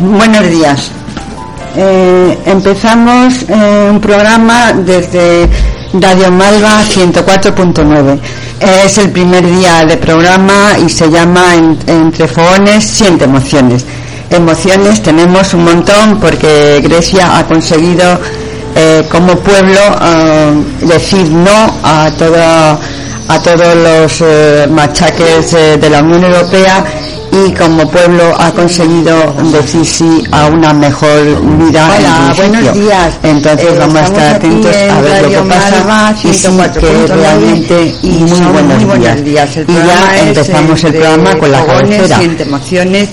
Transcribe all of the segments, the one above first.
Buenos días. Eh, empezamos eh, un programa desde Radio Malva 104.9. Es el primer día de programa y se llama Entre Fogones, Siente Emociones. Emociones tenemos un montón porque Grecia ha conseguido eh, como pueblo decir no a todo a todos los machaques de la Unión Europea y como pueblo ha conseguido decir sí a una mejor vida. Hola, buenos días. Entonces eh, vamos a estar atentos a ver lo que pasa y sí que realmente y muy, buenos, días. y ya empezamos el programa con la cabecera. emociones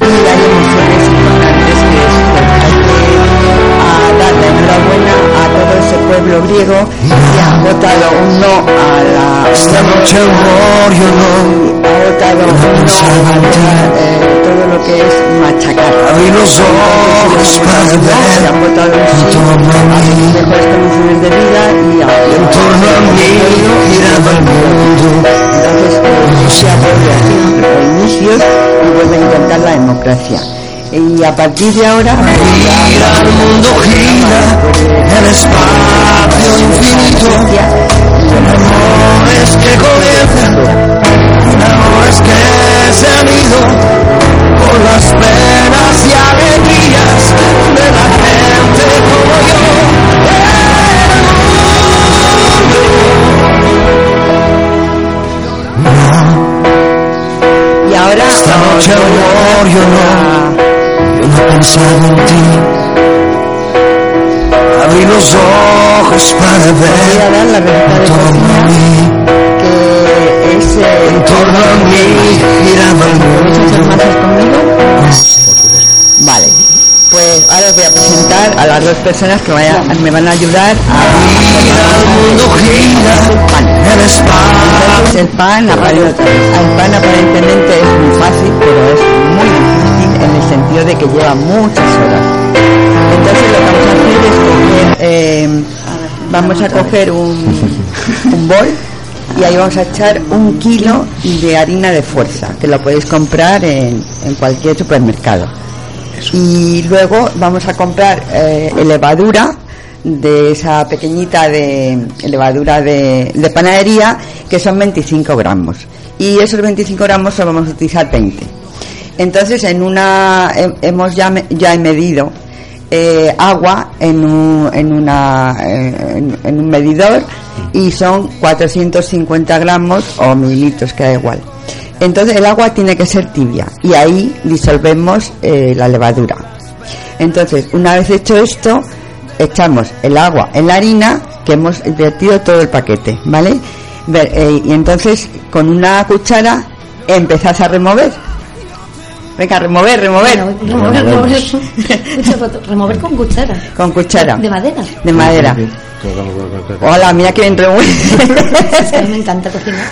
y hay emociones importantes que es a dar la enhorabuena a todo ese pueblo griego que ha votado un no a la esta noche no ha votado un no a eh, todo lo que es machacar. Abrí los ojos para ver han votado un mejores condiciones de vida y en torno a mí giraba el mundo. entonces se ha vuelto a inicios y vuelve a intentar la democracia y a partir de ahora gira el mundo gira el espacio infinito. Con amores que gobiernan con amores que se han ido por las penas y alegrías de la gente como yo. Y ahora esta noche amor yo no pensado en ti. Abrí los ojos para ver en torno a mí. en torno a mí giraba el ¿Podéis echar mundo las dos personas que vaya- me van a ayudar a el Entonces, pan, aparente- el pan aparentemente es muy fácil, pero es muy difícil en el sentido de que lleva muchas horas. Entonces lo que vamos a hacer es coger, eh, vamos a coger un, un bol y ahí vamos a echar un kilo de harina de fuerza, que lo podéis comprar en, en cualquier supermercado. Y luego vamos a comprar eh, levadura de esa pequeñita de levadura de, de panadería que son 25 gramos. Y esos 25 gramos solo vamos a utilizar 20 entonces en una he- hemos ya, ya he medido eh, agua en un, en, una, eh, en, en un medidor y son 450 gramos o mililitros que da igual entonces el agua tiene que ser tibia y ahí disolvemos eh, la levadura entonces, una vez hecho esto, echamos el agua en la harina que hemos vertido todo el paquete, ¿vale? Eh, y entonces con una cuchara empezás a remover. Venga, remover, remover. Bueno, remover, remover, remover con cuchara. Con cuchara. De madera. De madera. Hola, mira que bien remueve. Es que me encanta cocinar.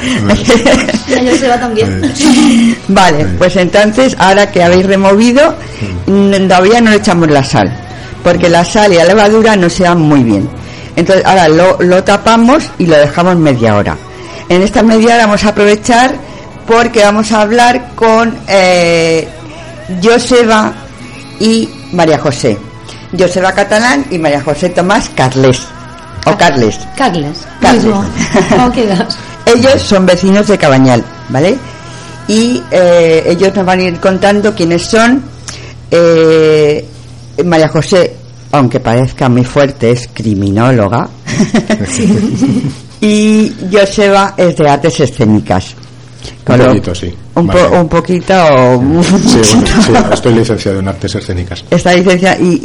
Yo se va también. Vale, pues entonces, ahora que habéis removido, mm, todavía no le echamos la sal, porque la sal y la levadura no se dan muy bien. Entonces, ahora lo, lo tapamos y lo dejamos media hora. En esta media hora vamos a aprovechar porque vamos a hablar con eh, Joseba y María José. Joseba Catalán y María José Tomás Carles. O Carles. Carles. Carles. Mismo. ¿Cómo quedas? Ellos son vecinos de Cabañal, ¿vale? Y eh, ellos nos van a ir contando quiénes son. Eh, María José, aunque parezca muy fuerte, es criminóloga. y Joseba es de artes escénicas. Un poquito, sí. Un, po- un poquito o. Sí, bueno, sí, estoy licenciado en artes escénicas. ¿Esta licencia y,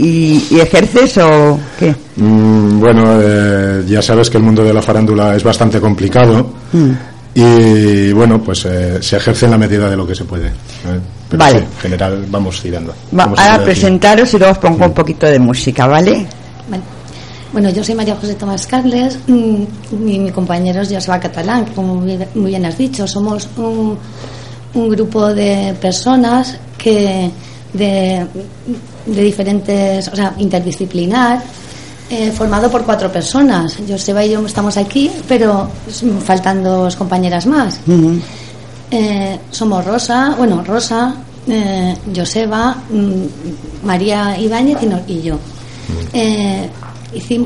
y- y ejerces o qué? Mm, bueno, eh, ya sabes que el mundo de la farándula es bastante complicado Mm. y bueno, pues eh, se ejerce en la medida de lo que se puede. ¿eh? Pero Vale. sí, en general vamos tirando. Va, Como se ahora presentaros y luego os pongo un poquito de música, ¿vale? Vale. Bueno, yo soy María José Tomás Carles mm, y mi compañero es Joseba Catalán, como muy bien- has dicho. Somos un, un grupo de personas que de, de diferentes, o sea, interdisciplinar, eh, formado por cuatro personas. Joseba y yo estamos aquí, pero faltan dos compañeras más. Eh, somos Rosa, bueno, Rosa, eh, Joseba, mm, María Ibáñez y, no- y yo. Eh,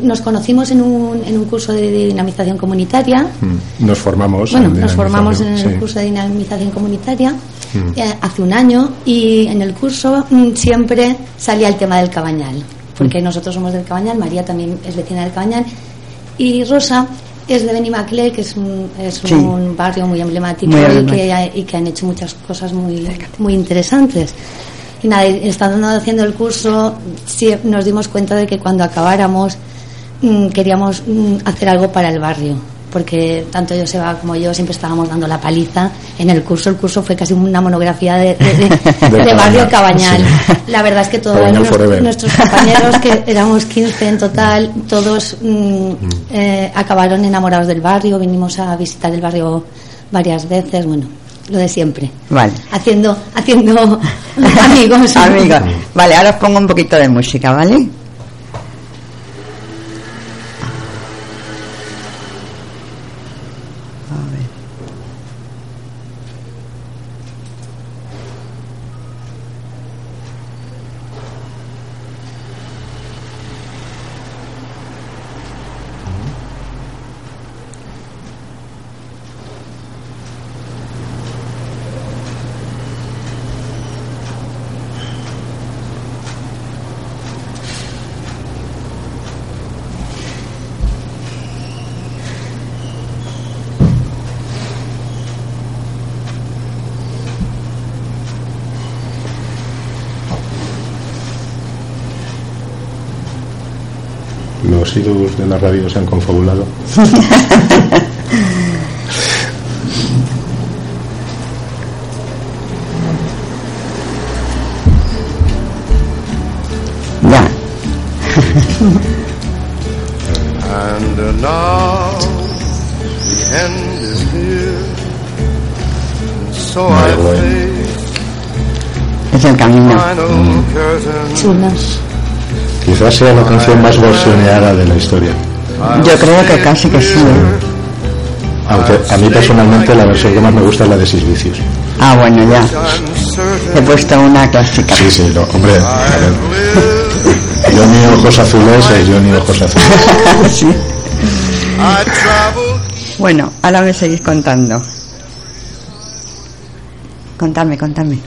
nos conocimos en un, en un curso de dinamización comunitaria. Mm. Nos formamos. Bueno, nos formamos en el curso de dinamización comunitaria Mm. eh, hace un año y en el curso mm, siempre salía el tema del Cabañal, porque Mm. nosotros somos del Cabañal, María también es vecina del Cabañal y Rosa es de Benimaclet, que es un, es Sí. un barrio muy emblemático, Muy y, que, y que han hecho muchas cosas muy, muy interesantes. Y nada, y estando haciendo el curso, sí, nos dimos cuenta de que cuando acabáramos mm, queríamos mm, hacer algo para el barrio, porque tanto Joseba como yo siempre estábamos dando la paliza en el curso. El curso fue casi una monografía de, de- de- Del de barrio Cabañal, sí. La verdad es que todos nuestros, compañeros, que éramos 15 en total, todos mm, eh, acabaron enamorados del barrio, vinimos a visitar el barrio varias veces, bueno, lo de siempre. Vale. Haciendo, haciendo amigos. Amigos. Vale, ahora os pongo un poquito de música, ¿vale? Los de la radio se han confabulado. Ya. And now the end is here. And so I face Es el camino. final curtain. Chulas. Quizás sea la canción más versioneada de la historia. Yo creo que casi que sí. ¿eh? Aunque a mí personalmente la versión que más me gusta es la de Sis Vicios. Ah, bueno, ya. He puesto una clásica. Sí, sí, lo- hombre. a ver, Johnny Ojos Azules es Johnny Ojos Azules. Sí. Bueno, ahora me seguís contando. Contadme, contadme.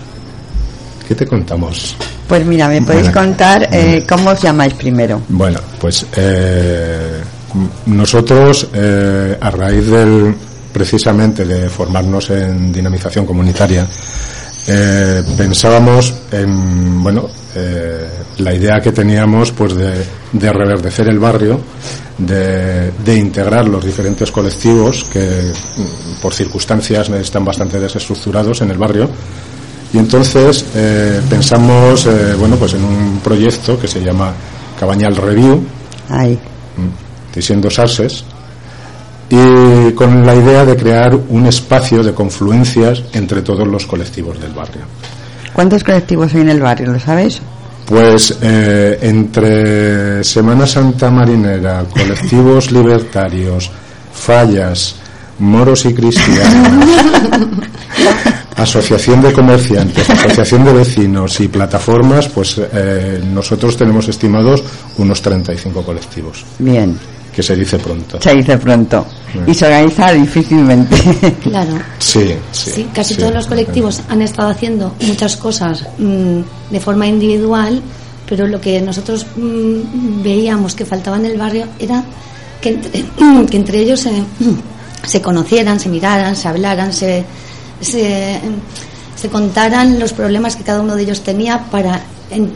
¿Qué te contamos? Pues mira, me podéis Bueno. contar eh, cómo os llamáis primero. Bueno, pues eh, nosotros, eh, a raíz del, precisamente de formarnos en dinamización comunitaria, eh, pensábamos en, bueno, eh, la idea que teníamos, pues de, de reverdecer el barrio, de, de integrar los diferentes colectivos que, mm, por circunstancias, están bastante desestructurados en el barrio. Y entonces eh, pensamos, eh, bueno, pues en un proyecto que se llama Cabañal Review, Ahí. diciendo Sarses, y con la idea de crear un espacio de confluencias entre todos los colectivos del barrio. ¿Cuántos colectivos hay en el barrio? ¿Lo sabes? Pues eh, entre Semana Santa Marinera, colectivos libertarios, fallas, moros y cristianos, asociación de comerciantes, asociación de vecinos y plataformas, pues eh, nosotros tenemos estimados unos 35 colectivos, Bien, que se dice pronto. se dice pronto. Y se organiza difícilmente. Claro. Sí, sí. Sí, casi sí. todos los colectivos han estado haciendo muchas cosas mm, de forma individual, pero lo que nosotros mm, veíamos que faltaba en el barrio era que entre, que entre ellos se, se conocieran, se miraran, se hablaran, se, se, se contaran los problemas que cada uno de ellos tenía para en-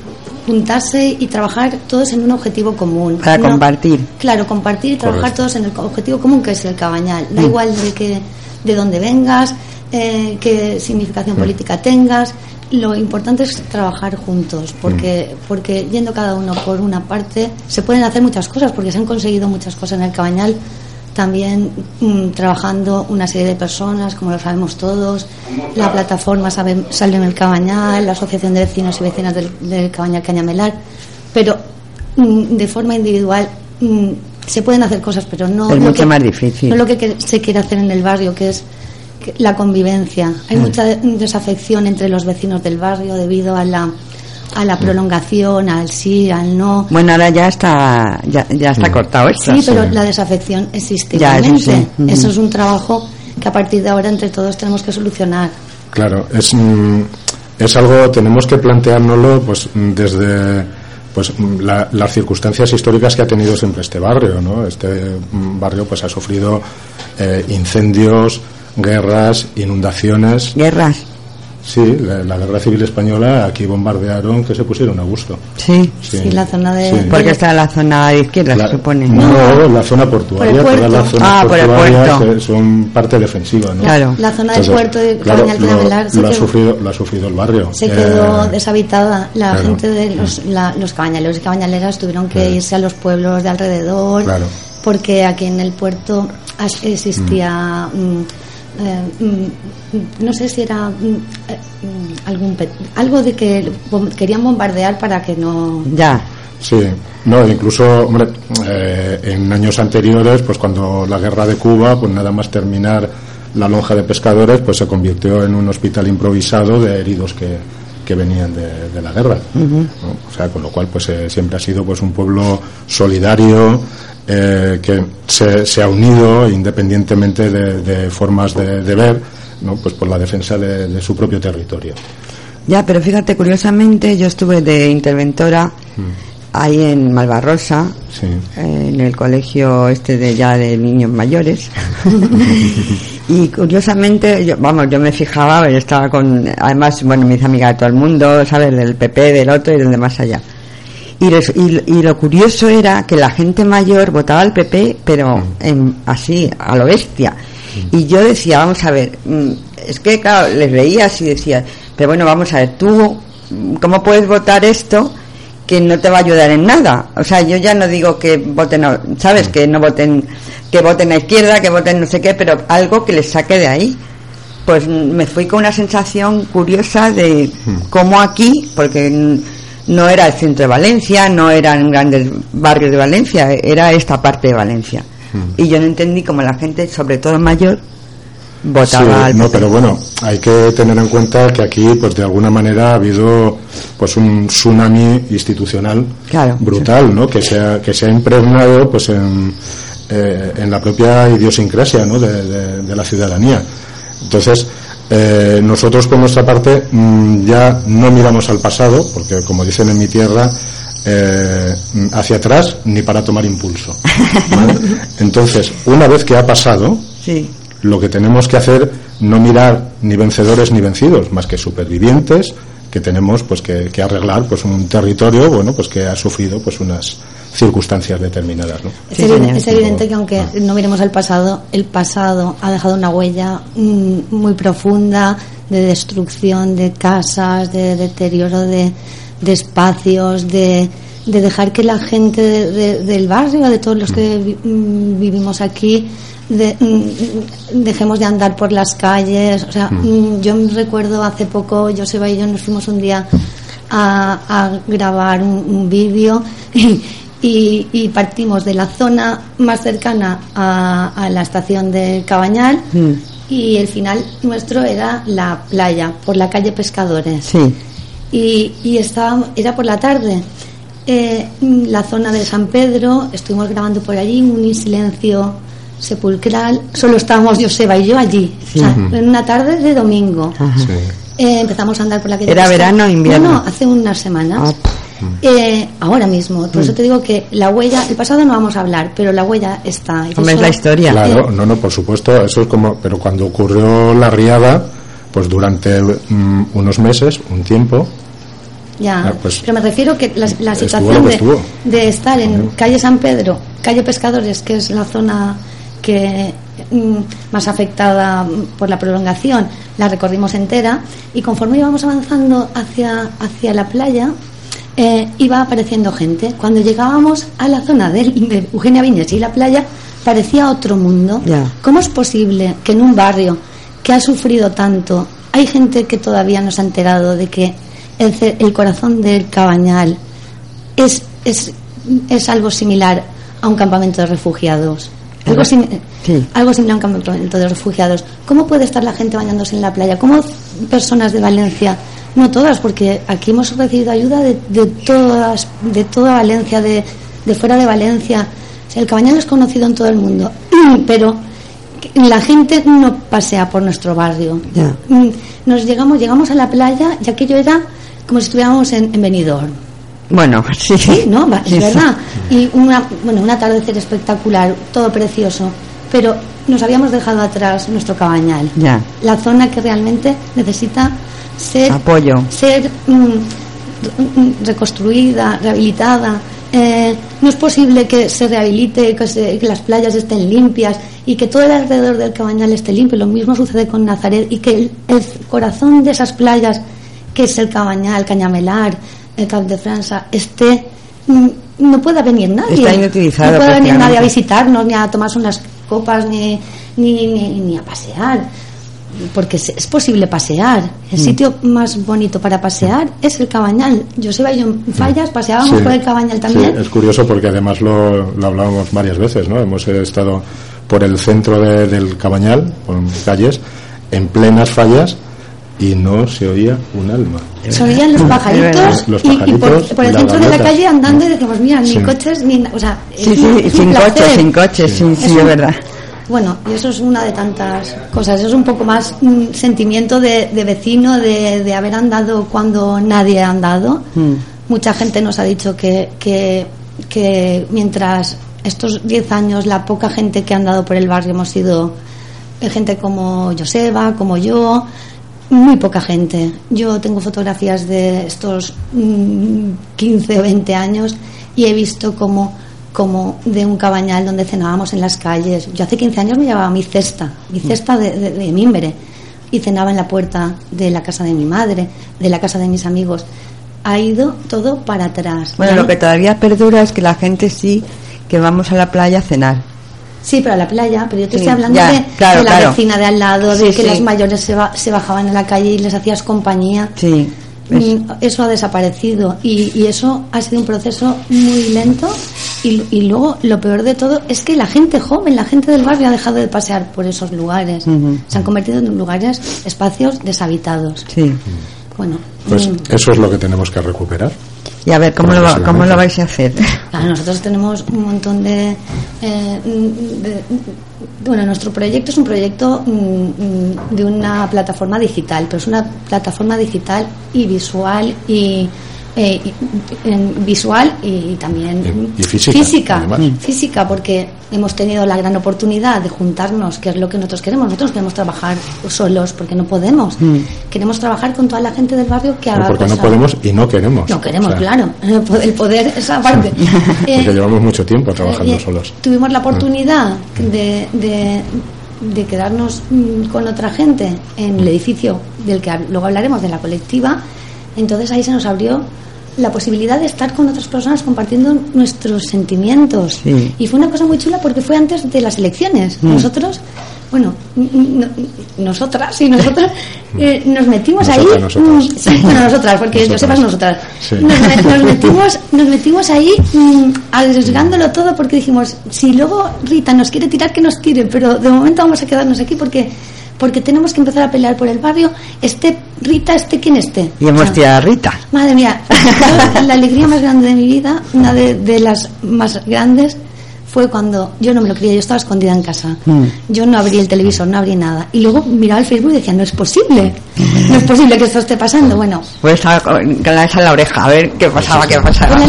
juntarse y trabajar todos en un objetivo común. Para No- compartir. Claro, compartir y trabajar Correcto. todos en el objetivo común que es el cabañal. Da Mm. igual de que de dónde vengas, eh, qué significación Mm. política tengas. Lo importante es trabajar juntos, porque Mm. porque yendo cada uno por una parte se pueden hacer muchas cosas, porque se han conseguido muchas cosas en el cabañal. También mm, trabajando una serie de personas, como lo sabemos todos, la plataforma Sabe- Salve en el Cabañal, la Asociación de Vecinos y Vecinas del, del Cabañal Cañamelar, pero mm, de forma individual mm, se pueden hacer cosas, pero no Es lo mucho que- más difícil. no lo que se quiere hacer en el barrio, que es la convivencia. Hay mucha de- desafección entre los vecinos del barrio debido a la a la prolongación, al sí, al no. Bueno, ahora ya está, ya, ya está Mm. cortado esto. Sí, pero sí. la desafección existe Ya, eso igualmente. sí. Ujú. Eso es un trabajo que a partir de ahora entre todos tenemos que solucionar. Claro, es, mm, es algo, tenemos que planteárnoslo pues mm, desde pues mm, la- las circunstancias históricas que ha tenido siempre este barrio, ¿no? Este mm, barrio pues ha sufrido eh, incendios, guerras, inundaciones. Guerras. Sí, la, la guerra civil española aquí bombardearon que se pusieron a gusto. Sí. Sí, la zona de- Sí. Porque está en la zona de izquierda, La- se supone. No, la zona portuaria, todas las zonas Ah, por el portuarias puerto. eh, son parte defensiva, ¿no? Claro. La zona del puerto de claro, lo, lo ha quedó- sufrido, lo ha sufrido el barrio. se Eh, quedó deshabitada. La claro. gente de los, la- los cabañaleros y cabañaleras tuvieron que Claro. irse a los pueblos de alrededor Claro. porque aquí en el puerto existía mm, eh, mm, no sé si era mm, eh, mm, algún pe- algo de que querían bombardear para que no Ya. Sí, no, incluso, hombre, eh, en años anteriores, pues cuando la guerra de Cuba, pues nada más terminar la lonja de pescadores, pues se convirtió en un hospital improvisado de heridos que, que venían de, de la guerra. ¿no? O sea, con lo cual, pues eh, siempre ha sido pues un pueblo solidario, eh, que se, se ha unido independientemente de, de formas de, de ver, ¿no? Pues por la defensa de, de su propio territorio. Ya, pero fíjate, curiosamente, yo estuve de interventora ahí en Malvarrosa, Sí. eh, en el colegio este de ya de niños mayores. y curiosamente, yo, vamos, yo me fijaba, yo estaba con, además, bueno, me hice amiga de todo el mundo, ¿sabes? Del PP, del otro y del de más allá. Y, res- y, y lo curioso era que la gente mayor votaba al PP, pero en- así, a lo bestia. Y yo decía, vamos a ver, mm, es que claro, les veías y decía, pero bueno, vamos a ver, tú, mm, ¿cómo puedes votar esto que no te va a ayudar en nada? O sea, yo ya no digo que voten, a- ¿sabes? Que no voten, que voten a izquierda, que voten no sé qué, pero algo que les saque de ahí. Pues me fui con una sensación curiosa de cómo aquí, porque no era el centro de Valencia, no eran grandes barrios de Valencia, era esta parte de Valencia. Y yo no entendí cómo la gente, sobre todo mayor, votaba Sí, al no, pero bueno, hay que tener en cuenta que aquí, pues de alguna manera ha habido pues un tsunami institucional Claro, brutal, ¿no? Que se ha, que se ha impregnado pues en, eh, en la propia idiosincrasia, ¿no? De, de- de la ciudadanía. Entonces, eh, nosotros por nuestra parte mm, ya no miramos al pasado, porque como dicen en mi tierra, eh, hacia atrás ni para tomar impulso. ¿vale? Entonces, una vez que ha pasado, Sí, lo que tenemos que hacer no mirar ni vencedores ni vencidos, más que supervivientes que tenemos pues que, que arreglar pues un territorio bueno pues que ha sufrido pues unas circunstancias determinadas ¿no? Es, Sí, evidente que aunque no miremos al pasado, el pasado ha dejado una huella mm, muy profunda de destrucción de casas, de deterioro de, de espacios, de, de dejar que la gente de- de- del barrio, de todos los que vi- mm, vivimos aquí, de- mm, dejemos de andar por las calles. O sea, mm, yo me recuerdo hace poco, Joseba y yo nos fuimos un día a, a grabar un, un vídeo y, y partimos de la zona más cercana a, a la estación de Cabañal Mm. y el final nuestro era la playa, por la calle Pescadores. sí. Y, y estaba, era por la tarde. Eh, la zona de San Pedro, estuvimos grabando por allí, un silencio sepulcral. Solo estábamos Joseba y yo allí, o sea, en una tarde de domingo. Sí. Eh, empezamos a andar por la calle. ¿Era verano o invierno? No, no, hace unas semanas. Ah, Eh, ahora mismo. Por eso te digo que la huella, el pasado no vamos a hablar, pero la huella está. Hombre, es eso- la historia. claro no no por supuesto eso es como pero cuando ocurrió la riada pues durante mm, unos meses un tiempo Ya, Ah, pues, pero me refiero que la, situación que de, estar en calle San Pedro, calle Pescadores, que es la zona que mm, más afectada por la prolongación, la recorrimos entera y conforme íbamos avanzando hacia, hacia la playa eh, iba apareciendo gente. Cuando llegábamos a la zona de, de Eugenia Viñes y la playa parecía otro mundo. Ya. ¿Cómo es posible que en un barrio que ha sufrido tanto hay gente que todavía no se ha enterado de que el, corazón del Cabañal es, es, es algo similar a un campamento de refugiados? Algo, algo similar a un campamento de refugiados. ¿Cómo puede estar la gente bañándose en la playa? ¿Cómo personas de Valencia, no todas, porque aquí hemos recibido ayuda de, de todas, de toda Valencia, de, de fuera de Valencia. el cabañal es conocido en todo el mundo, pero la gente no pasea por nuestro barrio. Mm, nos llegamos, llegamos a la playa, ya que yo era como si estuviéramos en, en Benidorm. Bueno, sí, sí no, es verdad. Y una, bueno, un atardecer espectacular, todo precioso, pero nos habíamos dejado atrás nuestro cabañal. Ya. La zona que realmente necesita ser apoyo, ser mm, mm, reconstruida, rehabilitada. Eh, no es posible que se rehabilite, que, que, las playas estén limpias y que todo el alrededor del cabañal esté limpio. Lo mismo sucede con Nazaret y que el, el corazón de esas playas, que es el cabañal, Cañamelar, el Cap de França esté mm, no pueda venir nadie. Está inutilizado no puede venir nadie a visitarnos ni a tomarse unas copas ni, ni, ni, a pasear porque es posible pasear. El mm. sitio más bonito para pasear es el Cabañal. Joseba y yo en Fallas paseábamos por el Cabañal también. es curioso porque además lo, lo hablábamos varias veces ¿no? hemos estado por el centro del Cabañal con calles en plenas fallas y no se oía un alma. Se oían los pajaritos, y, por, el centro de la calle andando y decimos, mira, ni coches, ni... O sea, sí, sí, sin coches, sin coches, sí, sí, es verdad. Bueno, y eso es una de tantas cosas. Eso es un poco más un sentimiento de, vecino, de, de, haber andado cuando nadie ha andado. Mm. Mucha gente nos ha dicho que, que, que mientras estos 10 años la poca gente que ha andado por el barrio hemos sido gente como Joseba, como yo, muy poca gente. Yo tengo fotografías de estos 15 o 20 años y he visto como, como de un cabañal donde cenábamos en las calles. Yo hace 15 años me llevaba mi cesta, mi mm. cesta de, de, mimbre, y cenaba en la puerta de la casa de mi madre, de la casa de mis amigos. Ha ido todo para atrás. Bueno, lo que todavía perdura es que la gente sí que vamos a la playa a cenar Sí, pero a la playa, pero yo te estoy hablando de, la vecina de al lado, de que las mayores se, se, bajaban en la calle y les hacías compañía. Sí. Mm, eso ha desaparecido y, y, eso ha sido un proceso muy lento y, y, luego lo peor de todo es que la gente joven, la gente del barrio ha dejado de pasear por esos lugares. Se han convertido en lugares, espacios deshabitados. Sí. Bueno, pues mm. eso es lo que tenemos que recuperar. Y a ver, ¿cómo, lo, ¿cómo lo vais a hacer? nosotros tenemos un montón de, eh, Bueno, nuestro proyecto es un proyecto mm, mm, de una plataforma digital, pero es una plataforma digital y visual y eh, visual y, también física, física, porque hemos tenido la gran oportunidad de juntarnos, que es lo que nosotros queremos. Nosotros queremos trabajar solos porque no podemos. Mm. Queremos trabajar con toda la gente del barrio que haga. porque no podemos y no queremos. No queremos, claro. El poder, esa parte. porque eh, llevamos mucho tiempo trabajando eh, solos. Tuvimos la oportunidad de, de de quedarnos mm, con otra gente en el edificio del que luego hablaremos de la colectiva entonces ahí se nos abrió la posibilidad de estar con otras personas compartiendo nuestros sentimientos. Y fue una cosa muy chula porque fue antes de las elecciones. Mm. Nosotros, bueno, nosotras y nosotros eh, nos metimos ahí. Nosotras. Mm, sí, bueno, nosotras, porque yo sepas nosotras. Nos, metimos, nos metimos ahí mm, arriesgándolo todo porque dijimos, si luego Rita nos quiere tirar, que nos tire, pero de momento vamos a quedarnos aquí porque porque tenemos que empezar a pelear por el barrio, esté Rita, esté quien esté. Y hemos o a Rita. Madre mía, la alegría más grande de mi vida, una de las más grandes, fue cuando yo no me lo creía, yo estaba escondida en casa. Mm. Yo no abrí el televisor, no abrí nada. Y luego miraba el Facebook y decía, no es posible, no es posible que esto esté pasando. Bueno. Pues estaba con la esa en la oreja, a ver qué pasaba, qué pasaba.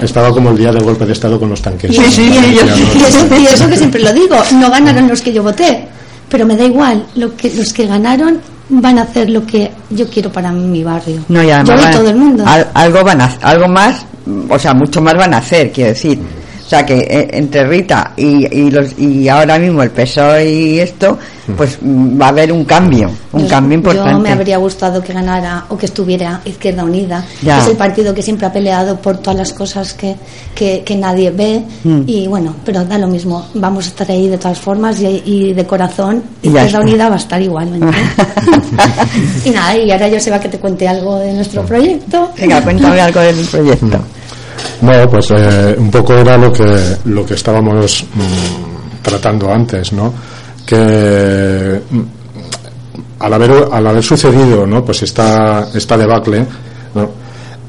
Estaba, como el día del golpe de Estado con los tanques. Sí, sí, y, eso, que siempre lo digo, no ganaron los que yo voté, pero me da igual, lo que, los que ganaron van a hacer lo que yo quiero para mi barrio. No, ya, yo y todo el mundo. algo, van a, algo más, o sea, mucho más van a hacer, quiero decir o sea que eh, entre Rita y, y, los, y ahora mismo el PSOE y esto, pues mm, va a haber un cambio, un cambio importante. Yo me habría gustado que ganara o que estuviera Izquierda Unida, que es el partido que siempre ha peleado por todas las cosas que, que, nadie ve. Mm. Y bueno, pero da lo mismo, vamos a estar ahí de todas formas y, de corazón. Izquierda Unida va a estar igualmente. y nada, y ahora yo se va que te cuente algo de nuestro proyecto. Venga, cuéntame algo del proyecto. No, pues eh, un poco era lo que, lo que estábamos mm, tratando antes, ¿no? Que mm, al haber, al haber sucedido, ¿no? Pues esta, esta debacle.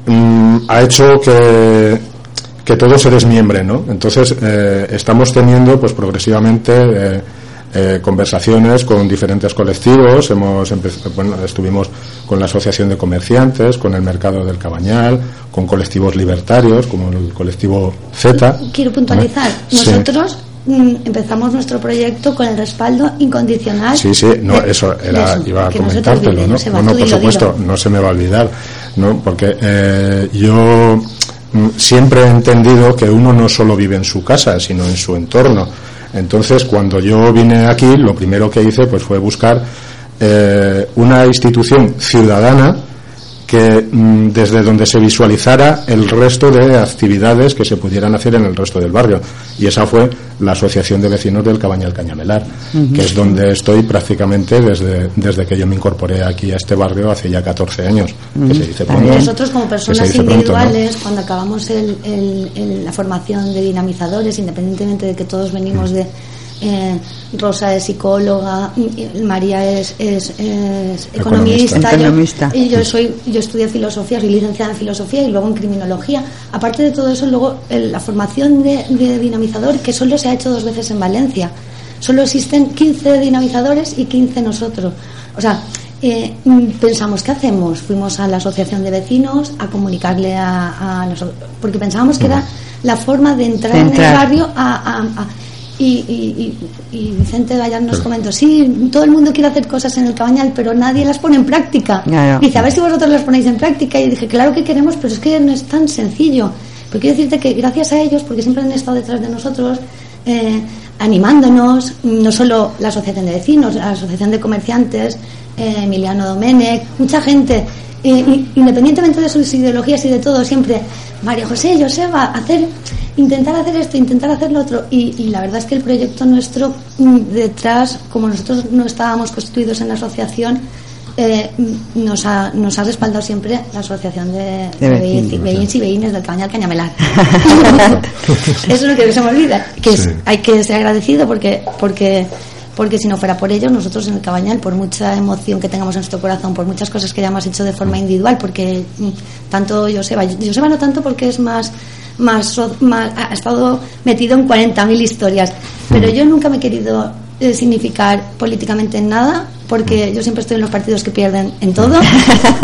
Mm, ha hecho que, que todo se desmiembre, ¿no? Entonces, eh, estamos teniendo, pues progresivamente, eh, eh, conversaciones con diferentes colectivos. Hemos bueno, estuvimos con la Asociación de Comerciantes, con el Mercado del Cabañal, con colectivos libertarios, como el colectivo Z. Quiero puntualizar. Nosotros mm, empezamos nuestro proyecto con el respaldo incondicional. Sí, sí, no, eso era, iba a comentártelo, ¿no? No, por supuesto, no se me va a olvidar, ¿no? Porque eh, yo mm, siempre he entendido que uno no solo vive en su casa, sino en su entorno. Entonces, cuando yo vine aquí, lo primero que hice pues fue buscar eh, una institución ciudadana que mm, desde donde se visualizara el resto de actividades que se pudieran hacer en el resto del barrio. Y esa fue la Asociación de Vecinos del Cabañal Cañamelar, que es donde estoy prácticamente desde, desde que yo me incorporé aquí a este barrio hace ya 14 años, que se dice pronto. Nosotros como personas individuales, cuando acabamos la formación de dinamizadores, independientemente de que todos venimos de eh, Rosa es psicóloga, María es, es, economista, y yo soy yo estudié filosofía, soy licenciada en filosofía y luego en criminología. Aparte de todo eso, luego la formación de, dinamizador que solo se ha hecho dos veces en Valencia. Solo existen 15 dinamizadores y 15 nosotros. O sea, eh, pensamos, ¿qué hacemos? Fuimos a la asociación de vecinos a comunicarle a, nosotros, porque pensábamos que era la forma de entrar, en el barrio a y, y, Vicente Gallar nos comentó, sí, todo el mundo quiere hacer cosas en el cabañal, pero nadie las pone en práctica. Dice, a ver si vosotros las ponéis en práctica. Y dije, claro que queremos, pero es que no es tan sencillo. Pero quiero decirte que gracias a ellos, porque siempre han estado detrás de nosotros, eh, animándonos, no solo la Asociación de Vecinos, la Asociación de Comerciantes, eh, Emiliano Domenech, mucha gente, independientemente de sus ideologías y de todo, siempre, María José, Joseba, hacer intentar hacer esto, intentar hacer lo otro. Y, la verdad es que el proyecto nuestro mm, detrás, como nosotros no estábamos constituidos en la asociación, eh, nos, ha, nos ha respaldado siempre la asociación de, de, y Veínes del Cabañal Cañamelar. Eso es lo que se me olvida, que hay que ser agradecido porque, porque porque si no fuera por ellos, nosotros en el Cabañal, por mucha emoción que tengamos en nuestro corazón, por muchas cosas que hayamos hecho de forma individual, porque mm, tanto Joseba, Joseba no tanto porque es más más, ha estado metido en 40.000 historias. Pero yo nunca me he querido eh, significar políticamente en nada, porque yo siempre estoy en los partidos que pierden en todo.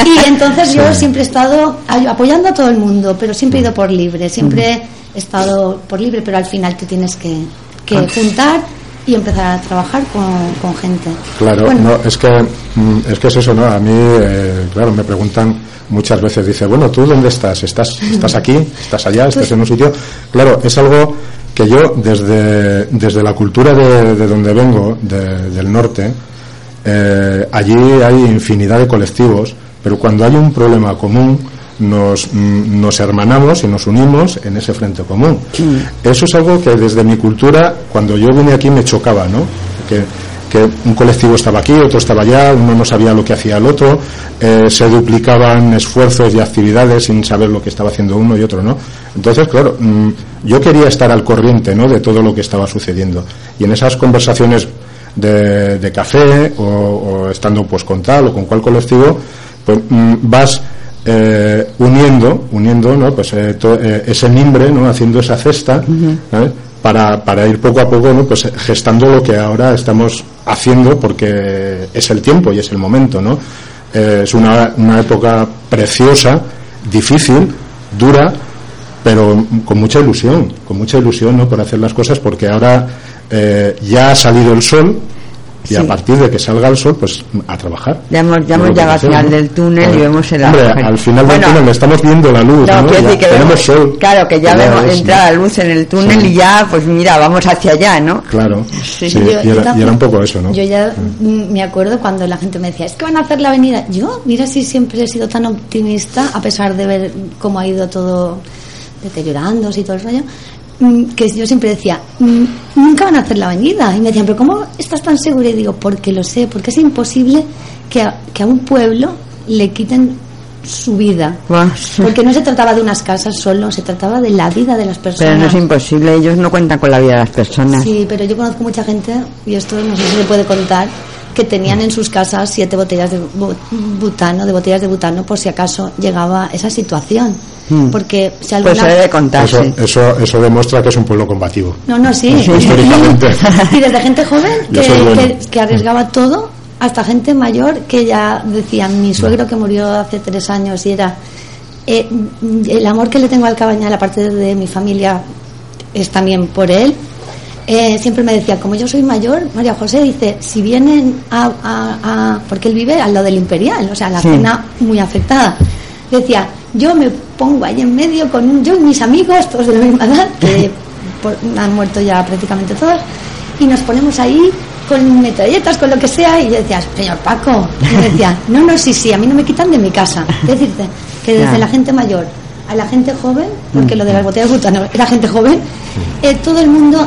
Y entonces yo siempre he estado apoyando a todo el mundo, pero siempre he ido por libre, siempre he estado por libre, pero al final te tienes que, que juntar y empezar a trabajar con, gente. Claro, no, es que mm, es que es eso, ¿no? A mí, eh, claro, me preguntan muchas veces dice, bueno, ¿tú dónde estás? ¿Estás, estás aquí? ¿Estás allá? ¿Estás en un sitio? Claro, es algo que yo desde, desde la cultura de, donde vengo, del norte, eh, allí hay infinidad de colectivos, pero cuando hay un problema común, nos, mm, nos hermanamos y nos unimos en ese frente común. Eso es algo que desde mi cultura, cuando yo vine aquí, me chocaba, ¿no? Que, que un colectivo estaba aquí, otro estaba allá, uno no sabía lo que hacía el otro, eh, se duplicaban esfuerzos y actividades sin saber lo que estaba haciendo uno y otro, ¿no? Entonces, claro, mm, yo quería estar al corriente, ¿no? De todo lo que estaba sucediendo. Y en esas conversaciones de, café o, estando pues con tal o con cual colectivo, pues mm, vas eh, uniendo, uniendo, ¿no? Pues eh, ese mimbre, ¿no? Haciendo esa cesta, para, para ir poco a poco ¿no? pues gestando lo que ahora estamos haciendo porque es el tiempo y es el momento ¿no? Eh, es una, una época preciosa difícil dura pero con mucha ilusión con mucha ilusión ¿no? por hacer las cosas porque ahora eh, ya ha salido el sol y a partir de que salga el sol, pues a trabajar. Ya hemos, ya hemos llegado al final del túnel y vemos el Hombre, al final del túnel estamos viendo la luz, ¿no? tenemos sol. Claro, que ya vemos entrada la luz en el túnel y ya, pues mira, vamos hacia allá, ¿no? Claro, sí, y, era, un poco eso, ¿no? Yo ya me acuerdo cuando la gente me decía, es que van a hacer la avenida. Yo, mira si siempre he sido tan optimista, a pesar de ver cómo ha ido todo deteriorándose y todo el rollo que yo siempre decía, mm, nunca van a hacer la avenida. Y me decían, pero ¿cómo estás tan segura? Y digo, porque lo sé, porque es imposible que a, que a un pueblo le quiten su vida. Porque no se trataba de unas casas solo, se trataba de la vida de las Pero personas. no es imposible, ellos no cuentan con la vida de las personas. Sí, pero yo conozco mucha gente, y esto no sé si se puede contar, que tenían en sus casas siete botellas de bu- butano, de botellas de butano, por si acaso llegaba esa situación. Mm. Porque si Pues alguna... se debe Eso, contarse. eso, eso demuestra que es un pueblo combativo. No, no, sí. Históricamente. Y desde gente joven bueno. que- que arriesgaba todo, hasta gente mayor que ya decían, mi suegro que murió hace tres años y era, eh, el amor que le tengo al cabañal, aparte de mi familia, es también por él. Eh, siempre me decía, como yo soy mayor, María José dice, si vienen a, a- a- porque él vive al lado del Imperial, o sea, la Sí. zona muy afectada. Decía, yo me pongo ahí en medio con un, yo y mis amigos, todos de la misma edad, que por- han muerto ya prácticamente todos, y nos ponemos ahí con metralletas, con lo que sea, y yo decía, señor Paco, y me decía, no, no, sí, sí, a mí no me quitan de mi casa. Es decirte, que desde la gente mayor a la gente joven, porque lo de las botellas de butano era gente joven, eh, todo el mundo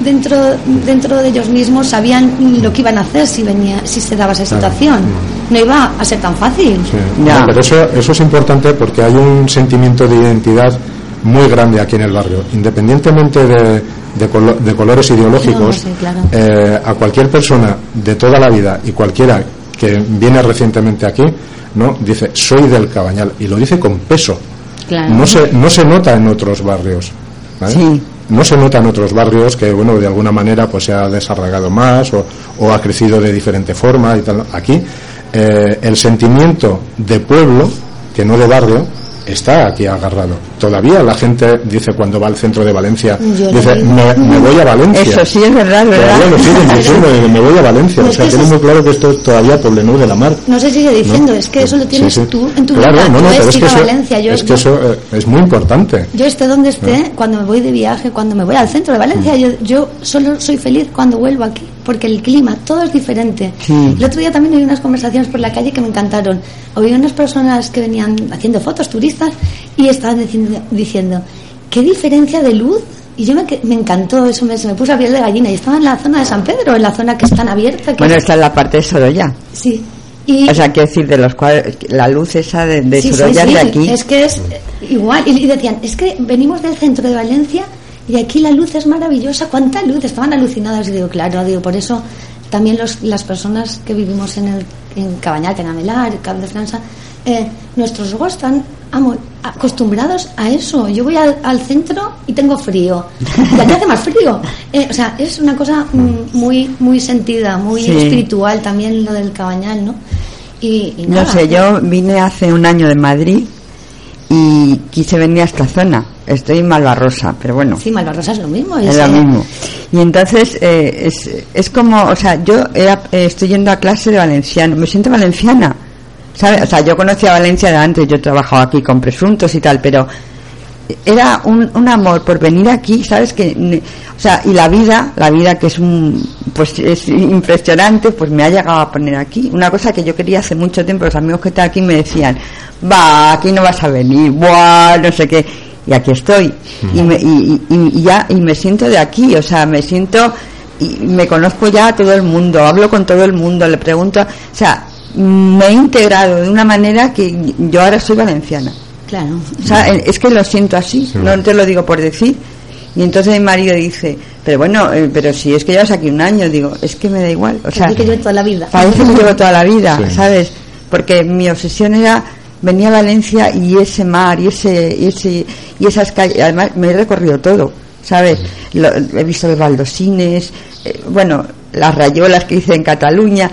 dentro dentro de ellos mismos sabían lo que iban a hacer si venía si se daba esa situación. No iba a ser tan fácil. Sí. Ya. No, pero eso, eso es importante porque hay un sentimiento de identidad muy grande aquí en el barrio. Independientemente de, de, colo- de colores ideológicos, No, sí, claro. eh, a cualquier persona de toda la vida y cualquiera que viene recientemente aquí, no dice soy del Cabañal y lo dice con peso. Claro. No se, no se nota en otros barrios. ¿vale? Sí. No se nota en otros barrios que, bueno, de alguna manera pues se ha desarraigado más o, ha crecido de diferente forma y tal. Aquí, eh, el sentimiento de pueblo, que no de barrio, está aquí agarrado. Todavía la gente dice cuando va al centro de Valencia, Yo dice, me, me voy a Valencia. Eso sí es verdad, es Todavía verdad. lo siguen diciendo, me voy a Valencia. No, O es sea, que tiene eso muy es- claro que esto es todavía Poblenou de la Mar. No se sigue diciendo, ¿no? es que eso lo Sí, tienes sí. tú en tu claro, vida. No, no, Tú pero es que eso, Valencia, yo- es, que eso eh, es muy importante. Yo esté donde esté, cuando me voy de viaje, cuando me voy al centro de Valencia, yo, yo solo soy feliz cuando vuelvo aquí, porque el clima, todo es diferente. Sí. El otro día también oí unas conversaciones por la calle que me encantaron. Había unas personas que venían haciendo fotos, turistas, y estaban diciendo, diciendo ¿qué diferencia de luz? Y yo me, me encantó, eso me, se me puso a piel de gallina. Y estaba en la zona de San Pedro, en la zona que es tan abierta. Que Bueno, esta es la parte de Sorolla. Sí. Y, O sea, quiero decir, de los cuales, la luz esa de, de Sí, Sorolla sí, de aquí. Es que es igual. Y, y decían, es que venimos del centro de Valencia y aquí la luz es maravillosa. ¿Cuánta luz? Estaban alucinados. Y digo, claro, digo, por eso también los, las personas que vivimos en, el, en Cabañal, Canamelar, Cabo de França, eh, nuestros ojos están amo- acostumbrados a eso. Yo voy al, al centro y tengo frío. Y aquí hace más frío. Eh, o sea, es una cosa mm, muy, muy sentida, muy Sí. espiritual también lo del Cabañal, ¿no? Y, y No sé, yo vine hace un año de Madrid y quise venir a esta zona. Estoy en Malvarrosa, pero bueno, Sí, Malvarrosa es lo mismo. es es, lo mismo. Y entonces eh, es, es como, o sea, yo era- eh, estoy yendo a clase de valenciano, me siento valenciana. ¿sabes? O sea, yo conocía Valencia de antes, yo he trabajado aquí con presuntos y tal, pero era un, un amor por venir aquí, ¿sabes? que O sea, y la vida, la vida que es un, pues es impresionante, pues me ha llegado a poner aquí. Una cosa que yo quería hace mucho tiempo, los amigos que están aquí me decían, va, aquí no vas a venir, buah, no sé qué. Y aquí estoy. Y, me, y, y- y ya, y me siento de aquí, o sea, me siento, y me conozco ya a todo el mundo, hablo con todo el mundo, le pregunto, o sea, me he integrado de una manera que yo ahora soy valenciana. Claro. O sea, eh, es que lo siento así, no te lo digo por decir. Y entonces mi marido dice, pero bueno, eh, pero si es que llevas aquí un año, digo, es que me da igual. O sea, Así que yo toda la vida. parece que llevo toda la vida, Sí. ¿sabes? Porque mi obsesión era venir a Valencia y ese mar y ese y ese y esas calles, además me he recorrido todo, ¿sabes? Lo- he visto los baldosines, eh, bueno, las rayolas que hice en Cataluña.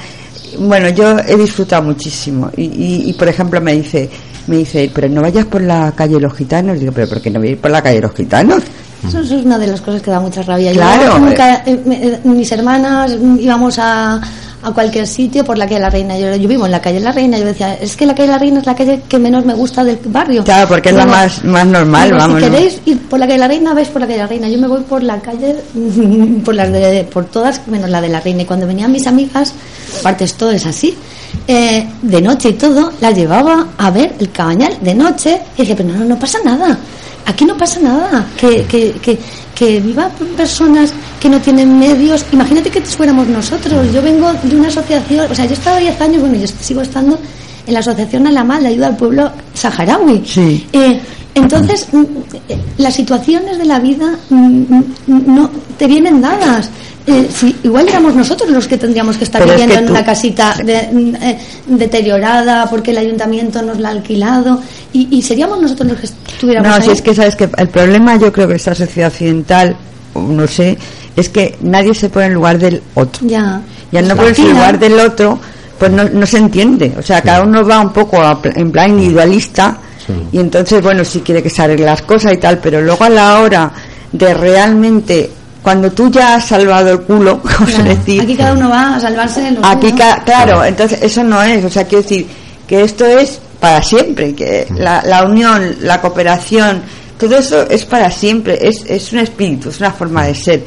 Bueno, yo he disfrutado muchísimo y, y, y, por ejemplo me dice me dice, pero no vayas por la calle de los gitanos. Digo, pero ¿por qué no voy a ir por la calle de los gitanos? Eso, es una de las cosas que da mucha rabia. Yo Claro, nunca- eh, eh, mis hermanas íbamos a, a cualquier sitio por la calle de la Reina. Yo, yo vivo en la calle de la Reina. Yo decía, es que la calle de la Reina es la calle que menos me gusta del barrio. Claro, porque es la más, más normal, vamos. Si queréis ir por la calle de la Reina, vais por la calle de la Reina. Yo me voy por la calle, por las de, por todas, menos la de la Reina. Y cuando venían mis amigas, aparte esto es así, eh, de noche y todo, las llevaba a ver el cabañal de noche. Y decía, pero no, no pasa nada. Aquí no pasa nada. Que, que, que, que vivan personas que no tienen medios. Imagínate que fuéramos nosotros. Yo vengo de una asociación, o sea, yo he estado 10 años, bueno, yo sigo estando en la Asociación Alamal de Ayuda al Pueblo Saharaui. Sí. Eh, entonces, mm, eh, las situaciones de la vida mm, mm, no te vienen dadas. Eh, si, igual éramos nosotros los que tendríamos que estar Pero es viviendo que en tú- una casita de- mm, eh, deteriorada porque el ayuntamiento nos la ha alquilado y, y seríamos nosotros los que estuviéramos No, ahí. si es que sabes que el problema yo creo que esta sociedad occidental, no sé, es que nadie se pone en lugar del otro. Ya. Y al no Al ponerse en lugar del otro, pues no, no se entiende. O sea, cada uno va un poco a en plan individualista Sí. y entonces, bueno, sí quiere que se arreglen las cosas y tal, pero luego a la hora de realmente, cuando tú ya has salvado el culo, vamos a Claro. decir, Aquí cada uno va a salvarse lo Aquí, suyo. ca- claro, entonces eso no es, o sea, quiero decir que esto es para siempre, que la, la unión, la cooperación, todo eso es para siempre, es, es un espíritu, es una forma de ser.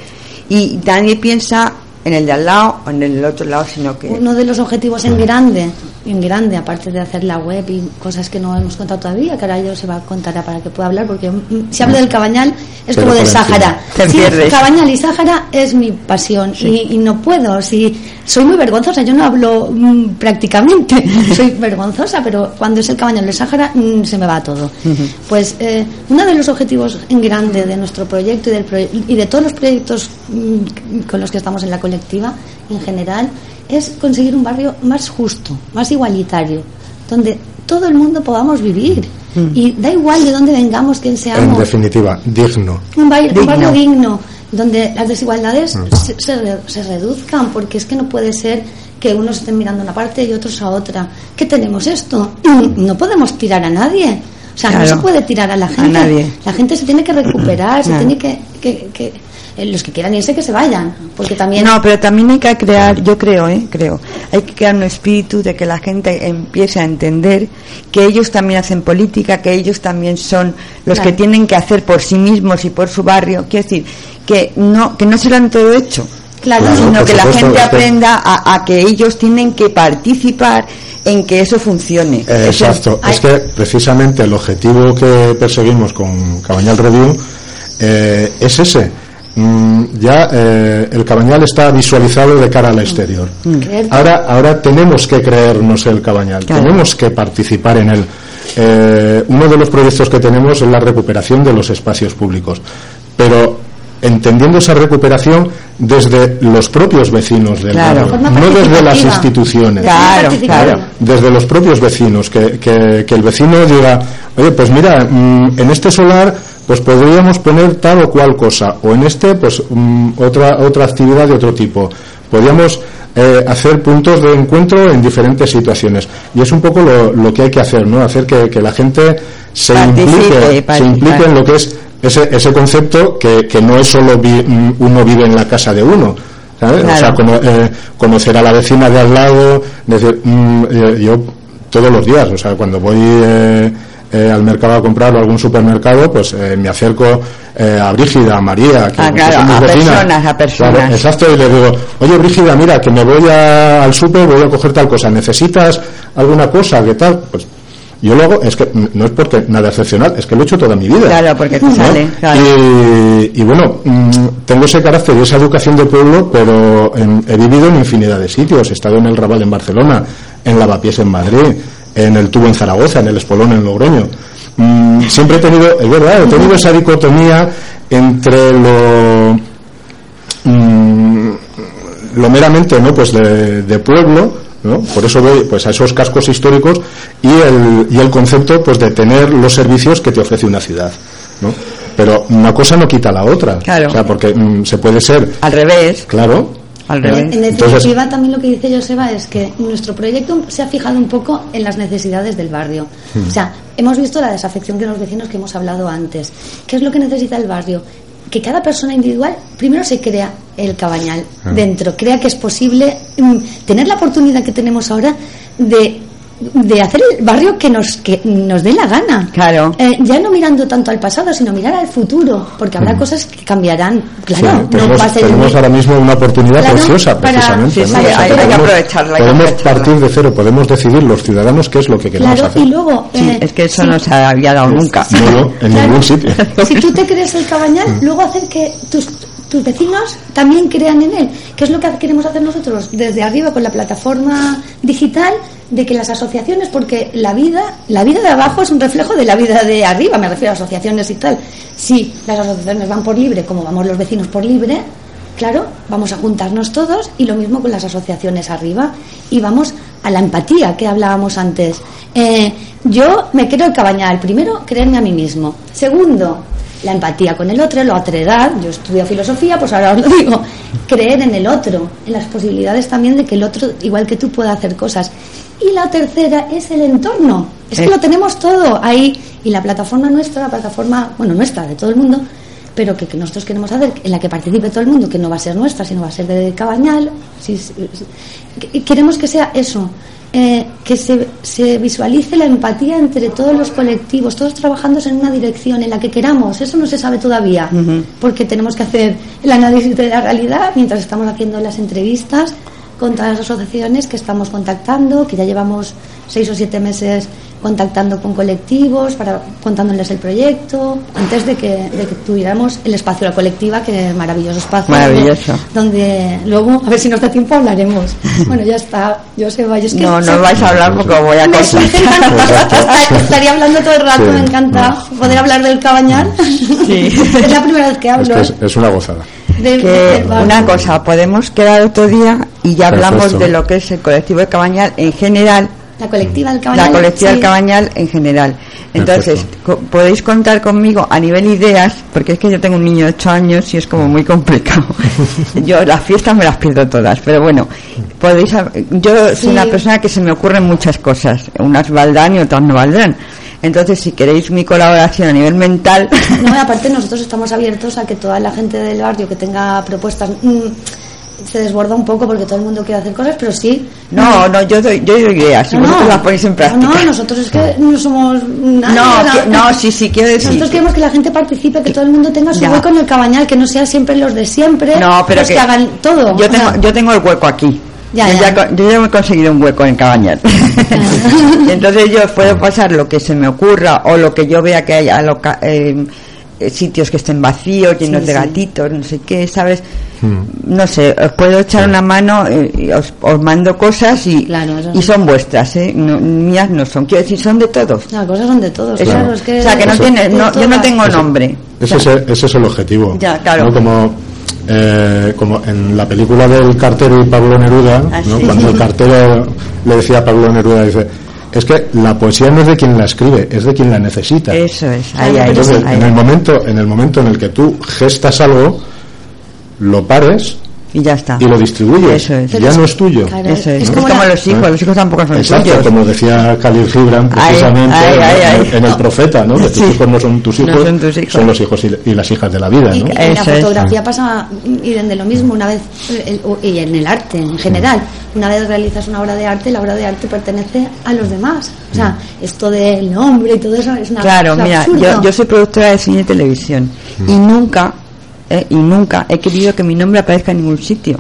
Y nadie piensa en el de al lado o en el otro lado, sino que... Uno de los objetivos en grande, en grande, aparte de hacer la web y cosas que no hemos contado todavía, que ahora yo se va a contar para que pueda hablar, porque mm, si hablo del Cabañal es Pero como del. Sáhara. Te Sí, pierdes. Cabañal y Sáhara es mi pasión y, y no puedo. Si soy muy vergonzosa, yo no hablo mm, prácticamente, soy vergonzosa, pero cuando es el Cabañal y el Sáhara mm, se me va todo. Pues eh, uno de los objetivos en grande de nuestro proyecto y, del proye- y de todos los proyectos mm, con los que estamos en la colectiva en general es conseguir un barrio más justo, más igualitario, donde todo el mundo podamos vivir. Y da igual de dónde vengamos, quién En seamos, definitiva, digno. un, barrio, un Digno. barrio digno, donde las desigualdades se, se re- se reduzcan, porque es que no puede ser que unos estén mirando a una parte y otros a otra. ¿Qué tenemos esto? No podemos tirar a nadie. O sea, no Claro. se puede tirar a la gente. nadie. La gente se tiene que recuperar, se Claro. tiene que, que- que- los que quieran irse que se vayan, porque también No, pero también hay que crear, yo creo, ¿eh? creo, hay que crear un espíritu de que la gente empiece a entender que ellos también hacen política, que ellos también son los Claro. que tienen que hacer por sí mismos y por su barrio. Quiero decir, que no, que no se lo han todo hecho. Claro, Claro, sino que la gente aprenda a, a que ellos tienen que participar en que eso funcione. Eh, Exacto. Es que precisamente el objetivo que perseguimos con Cabañal Review eh, es ese. Mm, ya eh, el Cabañal está visualizado de cara al exterior. Creer- Ahora, ahora tenemos que creernos el Cabañal, Claro. tenemos que participar en él. Eh, uno de los proyectos que tenemos es la recuperación de los espacios públicos, pero entendiendo esa recuperación desde los propios vecinos del Claro. barrio, no desde las instituciones Claro, claro. desde los propios vecinos, que, que- que el vecino diga, oye, pues mira, mm, en este solar pues podríamos poner tal o cual cosa, o en este pues mm, otra, otra actividad de otro tipo. Podríamos eh, hacer puntos de encuentro en diferentes situaciones. Y es un poco lo, lo que hay que hacer, ¿no? Hacer que, que la gente se Participe, implique, se implique en lo que es ese, ese concepto que, que no es solo vi- mm, uno vive en la casa de uno. ¿sabes? O sea, cono- eh, conocer a la vecina de al lado, decir, mm, eh, yo todos los días, o sea, cuando voy eh, eh, al mercado a comprar o a algún supermercado, pues eh, me acerco eh, a Brígida, a María, que, Ah, claro, a vecinas. personas, a personas. Claro, exacto, y le digo, oye Brígida, mira, que me voy a- al súper, voy a coger tal cosa, ¿necesitas alguna cosa? ¿Qué tal? Pues yo luego, es que no es porque nada excepcional, es que lo he hecho toda mi vida. Claro, porque te ¿no? sale, claro. Y, y bueno, mm, tengo ese carácter y esa educación de pueblo, pero en- he vivido en infinidad de sitios. He estado en el Raval en Barcelona, en Lavapiés en Madrid, en el Tubo en Zaragoza, en el Espolón en Logroño. Mm, siempre he tenido, es verdad, he tenido esa dicotomía entre lo mm, lo meramente no pues de, de pueblo ¿no? por eso voy pues a esos cascos históricos y el, y el concepto pues de tener los servicios que te ofrece una ciudad ¿no? pero una cosa no quita la otra Claro. o sea porque mm, se puede ser Al revés, claro al En, revés. en Entonces- definitiva, también lo que dice Joseba es que nuestro proyecto se ha fijado un poco en las necesidades del barrio. Hmm. O sea, hemos visto la desafección de los vecinos que hemos hablado antes. ¿Qué es lo que necesita el barrio? Que cada persona individual primero se crea el cabañal Ah. dentro, crea que es posible mm, tener la oportunidad que tenemos ahora de de hacer el barrio que nos que nos dé la gana Claro. Eh, ya no mirando tanto al pasado sino mirar al futuro porque habrá cosas que cambiarán claro. Sí, no tenemos, va a ser tenemos ahora mismo una oportunidad Claro, preciosa para- precisamente sí, ¿no? sí, O sea, hay- hay que podemos- aprovecharla, hay que podemos aprovecharla. partir de cero podemos decidir los ciudadanos qué es lo que queremos Claro, hacer y luego. Sí, eh, es que eso sí, no se había dado nunca. no, no, en claro. ningún sitio Si tú te crees el cabañal, Mm. luego hacer que tus, tus vecinos también crean en él. ¿Qué es lo que queremos hacer nosotros? Desde arriba, con la plataforma digital, de que las asociaciones, porque la vida, la vida de abajo es un reflejo de la vida de arriba, me refiero a asociaciones y tal. Si las asociaciones van por libre, como vamos los vecinos por libre, claro, vamos a juntarnos todos y lo mismo con las asociaciones arriba y vamos a la empatía que hablábamos antes. Eh, yo me creo el cabañal. Primero, creerme a mí mismo. Segundo, la empatía con el otro, la otredad. Yo estudio filosofía, pues ahora os lo digo. Creer en el otro, en las posibilidades también de que el otro, igual que tú, pueda hacer cosas. Y la tercera es el entorno. Es que Eh. lo tenemos todo ahí. Y la plataforma nuestra, la plataforma, bueno, nuestra, de todo el mundo, pero que, que nosotros queremos hacer, en la que participe todo el mundo, que no va a ser nuestra, sino va a ser de Cabañal. Si- si- que- queremos que sea eso, eh, que se, se visualice la empatía entre todos los colectivos, todos trabajando en una dirección en la que queramos. Eso no se sabe todavía, porque tenemos que hacer el análisis de la realidad mientras estamos haciendo las entrevistas con todas las asociaciones que estamos contactando, que ya llevamos seis o siete meses contactando con colectivos, para contándoles el proyecto, antes de que, de que tuviéramos el espacio La Colectiva, que es maravilloso espacio. Maravilloso. Donde, donde luego, a ver si nos da tiempo, hablaremos. Bueno, ya está, yo sé, vaya, es que No, se- no vais a hablar porque voy a contar. Estaría hablando todo el rato, Sí. me encanta poder hablar del cabañal. es la primera vez que Es hablo. que es, es una gozada. De- que una cosa, podemos quedar otro día y ya hablamos Perfecto. de lo que es el colectivo de Cabañal en general, La colectiva del cabañal. la colectiva del. Cabañal en general. Entonces, co- podéis contar conmigo a nivel ideas, porque es que yo tengo un niño de 8 años y es como muy complicado. yo las fiestas me las pierdo todas, pero bueno, podéis yo soy Sí. una persona que se me ocurren muchas cosas, unas valdrán y otras no valdrán. Entonces, si queréis mi colaboración a nivel mental, No, y aparte nosotros estamos abiertos a que toda la gente del barrio que tenga propuestas mm, se desborda un poco porque todo el mundo quiere hacer cosas, pero sí. no, no, yo doy, yo doy ideas No, vosotros no. las ponéis en práctica. No, no, nosotros es que no somos No, nada. que- no, sí, sí, quiero decir. Nosotros queremos que la gente participe, que todo el mundo tenga su Ya. hueco en el cabañal, que no sea siempre los de siempre, No, pero los que, hagan todo. Yo O tengo, sea, yo tengo el hueco aquí. Ya, yo, ya. co- yo ya me he conseguido un hueco en Cabañal. Entonces yo puedo pasar lo que se me ocurra o lo que yo vea que haya loca- eh, eh, sitios que estén vacíos, llenos Sí, de sí. gatitos, no sé qué, ¿sabes? No sé, os puedo echar una mano, eh, y os, os mando cosas y, Claro, y son vuestras, ¿eh? No, mías no son, quiero decir, son de todos. Las cosas son de todos, claro, es que... o sea, que no Eso. tiene, no, yo no tengo Eso. nombre. Ese, es el, ese es el objetivo. Ya, claro. ¿no? Como, eh, como en la película del cartero y Pablo Neruda, Ah, ¿no? sí. cuando el cartero le decía a Pablo Neruda, dice, es que la poesía no es de quien la escribe, es de quien la necesita. Eso es, ahí, ahí, Entonces, ahí. en el momento, en el momento en el que tú gestas algo, lo pares y ya está. y lo distribuyes. Eso es. Ya no es tuyo. Claro, Eso es, Es es como como, la- los hijos, los hijos tampoco son Exacto, tuyos. como decía Khalil Gibran precisamente ay, en- ay, ay. en el profeta, ¿no? Que tus Sí. hijos no son tus No hijos, son tus hijos. son los hijos y, y las hijas de la vida, ¿no? y en la es. fotografía pasa y de lo mismo una vez eh, y en el arte en general una vez realizas una obra de arte la obra de arte pertenece a los demás o sea esto del nombre y todo eso es una Claro, es mira, yo, yo soy productora de cine y televisión y nunca, eh, y nunca he querido que mi nombre aparezca en ningún sitio.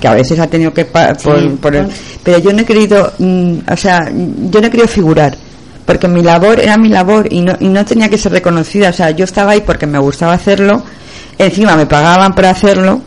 Que a veces ha tenido que. pa- por, Sí, por el- pero yo no he querido, mm, o sea, yo no he querido figurar. Porque mi labor era mi labor y no, y no tenía que ser reconocida. O sea, yo estaba ahí porque me gustaba hacerlo. Encima me pagaban por hacerlo.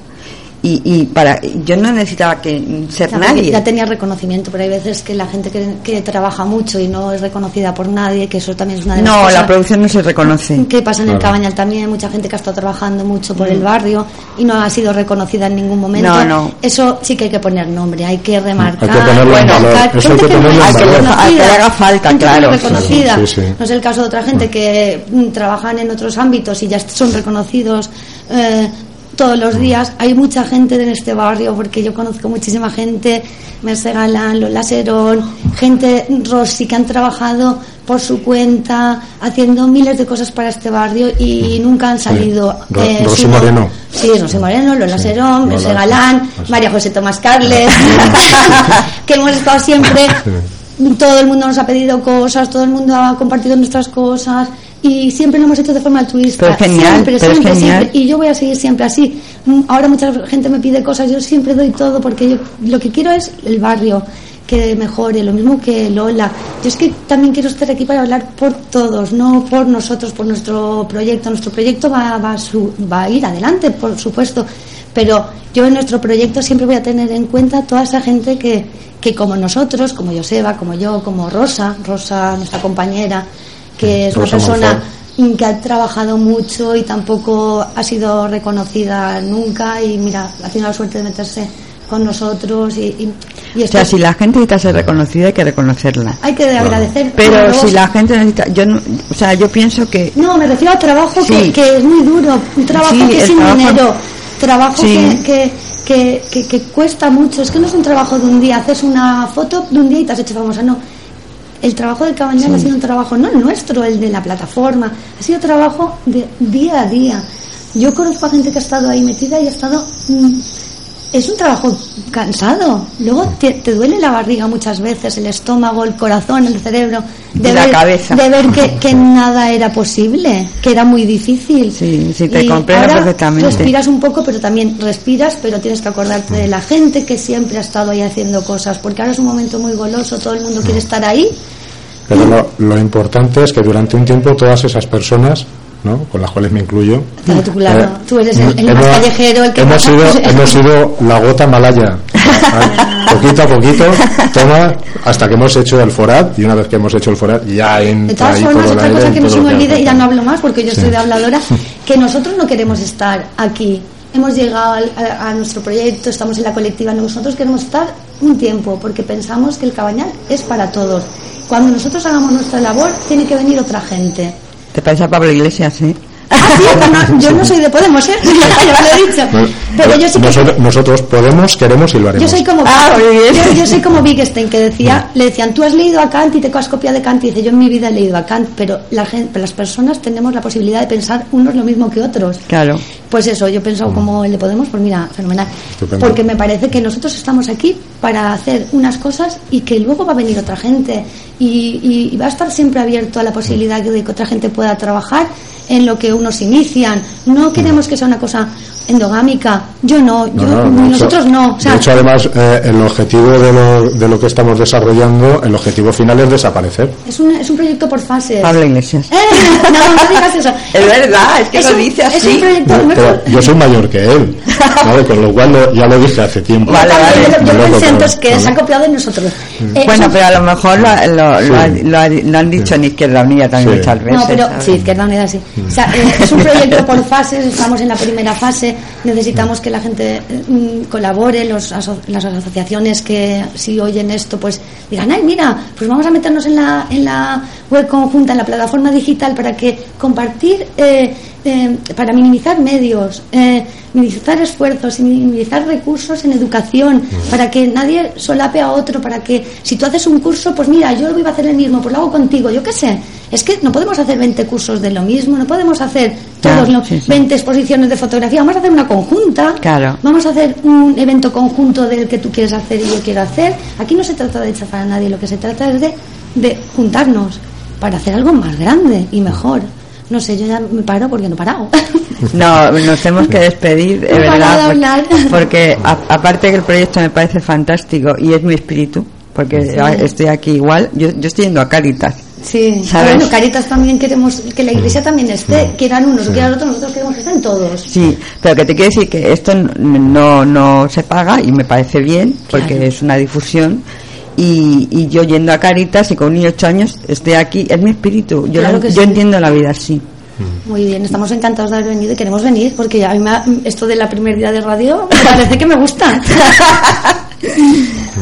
Y, y para yo no necesitaba que mm, ser Ya, nadie. ya tenía reconocimiento pero hay veces que la gente que, que trabaja mucho y no es reconocida por nadie que eso también es una de las no, cosas la producción no se reconoce. que pasa en el Claro. Cabañal también, mucha gente que ha estado trabajando mucho por el barrio y no ha sido reconocida en ningún momento. No, no. Eso sí que hay que poner nombre, hay que remarcar. Hay que ponerlo en bueno, valor, eso hay que ponerlo no en valor. A que le haga falta, gente que claro. reconocida. Sí, sí. No es el caso de otra gente que mm, trabajan en otros ámbitos y ya son reconocidos. eh, todos los días. Hay mucha gente en este barrio porque yo conozco muchísima gente Merce Galán, Lola Serón gente Rossi que han trabajado por su cuenta haciendo miles de cosas para este barrio y nunca han salido eh, Rosy sino- Moreno. sí, Rosy Moreno, Lola Serón, Merce Lola, Galán sí. María José Tomás Carles que hemos estado siempre. Todo el mundo nos ha pedido cosas, todo el mundo ha compartido nuestras cosas y siempre lo hemos hecho de forma altruista. Pero genial, siempre, pero siempre, genial. siempre. Y yo voy a seguir siempre así. Mm, Ahora mucha gente me pide cosas, yo siempre doy todo porque yo lo que quiero es el barrio que mejore, lo mismo que Lola. Yo es que también quiero estar aquí para hablar por todos, no por nosotros, por nuestro proyecto. Nuestro proyecto va, va, su- va a ir adelante, por supuesto, pero yo en nuestro proyecto siempre voy a tener en cuenta toda esa gente que, que como nosotros, como Joseba, como yo, como Rosa, Rosa, nuestra compañera, que es una persona que ha trabajado mucho y tampoco ha sido reconocida nunca y mira, ha tenido la suerte de meterse con nosotros y, y, y O sea, si la gente necesita ser reconocida, hay que reconocerla. hay que agradecer. Pero si la gente necesita, yo, no- o sea, yo pienso que No, me refiero a trabajo Sí. que, que es muy duro, un trabajo Sí, que es sin trabajo- dinero, trabajo Sí. que, que, que, que- que cuesta mucho. Es que no es un trabajo de un día, haces una foto de un día y te has hecho famosa, no. El trabajo de Cabañal ha sido un trabajo, no el nuestro, el de la plataforma, ha sido trabajo de día a día. Yo conozco a gente que ha estado ahí metida y ha estado... mm, es un trabajo cansado. Luego te, te duele la barriga muchas veces, el estómago, el corazón, el cerebro. De Y la ver, cabeza. De ver que, que nada era posible, que era muy difícil. Sí, sí, te comprendo perfectamente. Respiras un poco, pero también respiras, pero tienes que acordarte de la gente que siempre ha estado ahí haciendo cosas, porque ahora es un momento muy goloso, todo el mundo quiere estar ahí. Pero lo, lo importante es que durante un tiempo todas esas personas, ¿no? con las cuales me incluyo, Claro, tú, claro, eh, tú eres el, el más callejero, el que hemos sido, hemos sido la gota malaya. ¿vale? poquito a poquito, toma, hasta que hemos hecho el forat, y una vez que hemos hecho el forat, ya entra De todas formas, otra cosa que no se me olvide, y ya no hablo más porque yo Sí. soy de habladora, que nosotros no queremos estar aquí. Hemos llegado al- a, a nuestro proyecto, estamos en la colectiva, nosotros queremos estar un tiempo porque pensamos que el cabañal es para todos. Cuando nosotros hagamos nuestra labor, tiene que venir otra gente. Te parece a Pablo Iglesias, ¿eh? Ah, sí, no, yo no soy de Podemos, ¿eh? ya lo he dicho. Bueno, Pero yo sí que nosotros, nosotros podemos, queremos y lo yo haremos. soy como Ah. Yo, yo soy como Wittgenstein que decía, le decían, tú has leído a Kant y te has copiado de Kant y dice, yo en mi vida he leído a Kant, pero la gente, las personas tenemos la posibilidad de pensar unos lo mismo que otros. Claro. Pues eso, yo he pensado como el de Podemos, pues mira, fenomenal. Estupendo. Porque me parece que nosotros estamos aquí para hacer unas cosas y que luego va a venir otra gente y, y- y va a estar siempre abierto a la posibilidad de que otra gente pueda trabajar en lo que unos inician. No queremos que sea una cosa endogámica. Yo no, yo, No, no, nosotros hecho- no. O sea, de hecho, además, eh, el objetivo de lo, de lo que estamos desarrollando, el objetivo final es desaparecer. es, un, es un proyecto por fases. Pablo Iglesias. Eh, no, no digas eso. Es verdad, es que Es lo un- dice Es un proyecto No, nuestro. Yo soy mayor que él, ¿vale? con lo cual lo- ya lo dije hace tiempo. Vale, Yo- vale. Yo, pensé pero- entonces que se ha copiado de nosotros. Eh, Bueno, pero a lo mejor lo, lo, lo, Sí. ha- lo ha- lo han dicho en Izquierda Unida también Sí. muchas veces. No, pero ¿sabes? sí, Izquierda Unida sí. O sea, eh, es un proyecto por fases, estamos en la primera fase, necesitamos que la gente eh, mm, colabore, los aso- las asociaciones que si oyen esto, pues digan, ay, mira, pues vamos a meternos en la, en la web conjunta, en la plataforma digital para que compartir, eh, eh, para minimizar medios, eh, minimizar esfuerzos y minimizar recursos en educación, para que nadie solape a otro, para que si tú haces un curso, pues mira, yo lo voy a hacer el mismo, pues lo hago contigo, yo qué sé. Es que no podemos hacer 20 cursos de lo mismo, no podemos hacer Claro, todos los sí, sí. 20 exposiciones de fotografía, vamos a hacer una conjunta, Claro. vamos a hacer un evento conjunto del que tú quieres hacer y yo quiero hacer. Aquí no se trata de chafar a nadie, lo que se trata es de, de juntarnos para hacer algo más grande y mejor. No sé, yo ya me paro porque no he parado. No, nos tenemos que despedir, de No verdad. hablar. Porque, porque a- aparte que el proyecto me parece fantástico y es mi espíritu, porque estoy aquí igual, yo, yo estoy yendo a Caritas. Sí, ¿Sabes? bueno, Caritas también queremos que la iglesia también esté, quieran unos, quieran otros, nosotros queremos que estén todos. Sí, pero que te quiero decir que esto no, no se paga y me parece bien, porque Claro. es una difusión. Y, y yo yendo a Caritas y con un niño de 8 años estoy aquí, es mi espíritu. Yo, Claro lo- que yo sí. entiendo la vida así. Muy bien, estamos encantados de haber venido y queremos venir porque a mí me ha- esto de la primer día de radio me parece que me gusta.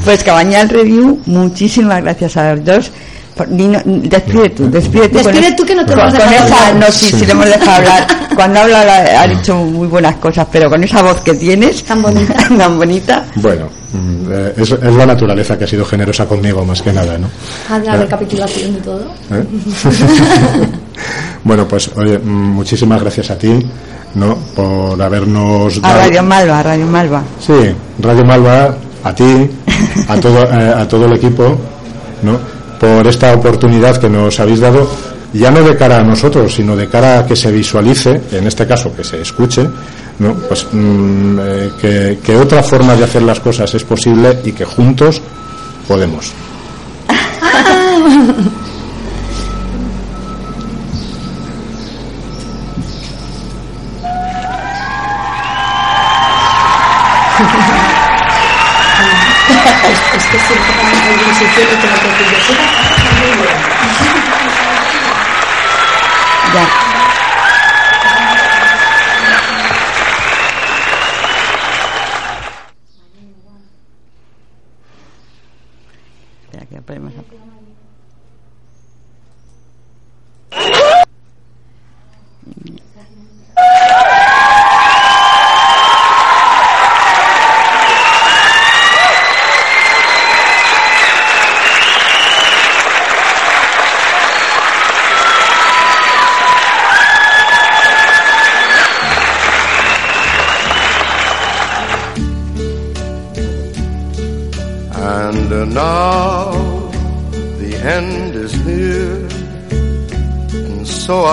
Pues Cabañal Review, muchísimas gracias a los dos. Dino, despide tú, despide tú. Despide con tú que no te con- hemos con dejado esa- hablar. No, sí, sí, le hemos dejado hablar. Cuando habla la- ha dicho muy buenas cosas, pero con esa voz que tienes, Tan bonita. tan bonita, Bueno, eh, es, es la naturaleza que ha sido generosa conmigo más que nada, ¿no? Haz la recapitulación de todo. ¿Eh? bueno, pues oye, mm, muchísimas gracias a ti, ¿no? Por habernos a Radio Malva, a Radio Malva. Sí, Radio Malva, a ti, a todo, eh, a todo el equipo, ¿no? Por esta oportunidad que nos habéis dado, ya no de cara a nosotros, sino de cara a que se visualice, en este caso que se escuche. Pues mm, eh, que, que otra forma de hacer las cosas es posible y que juntos podemos. alguien se quiere que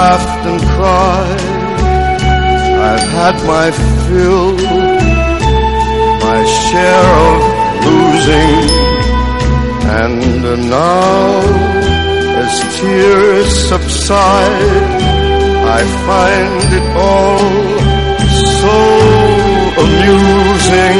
laughed and cried. I've had my fill, my share of losing. And now, as tears subside, I find it all so amusing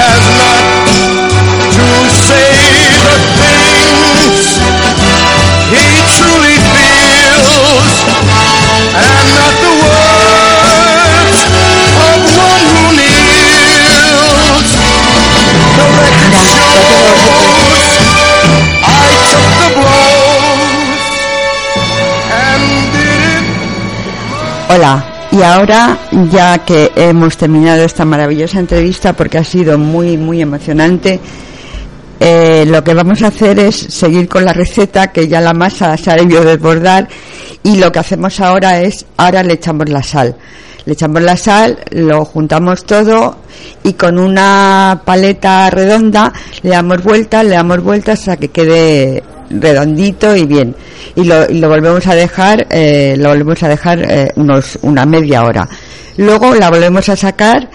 has not to say the things he truly feels and not the words of one who kneels. The record shows I took the blows and did it. Hola. Y ahora, ya que hemos terminado esta maravillosa entrevista, porque ha sido muy, muy emocionante, eh, lo que vamos a hacer es seguir con la receta, que ya la masa se ha debido desbordar, y lo que hacemos ahora es, ahora le echamos la sal. Le echamos la sal, lo juntamos todo y con una paleta redonda le damos vueltas, le damos vueltas hasta que quede redondito y bien. Y lo, y lo volvemos a dejar, eh, lo volvemos a dejar eh, unos, una media hora. Luego la volvemos a sacar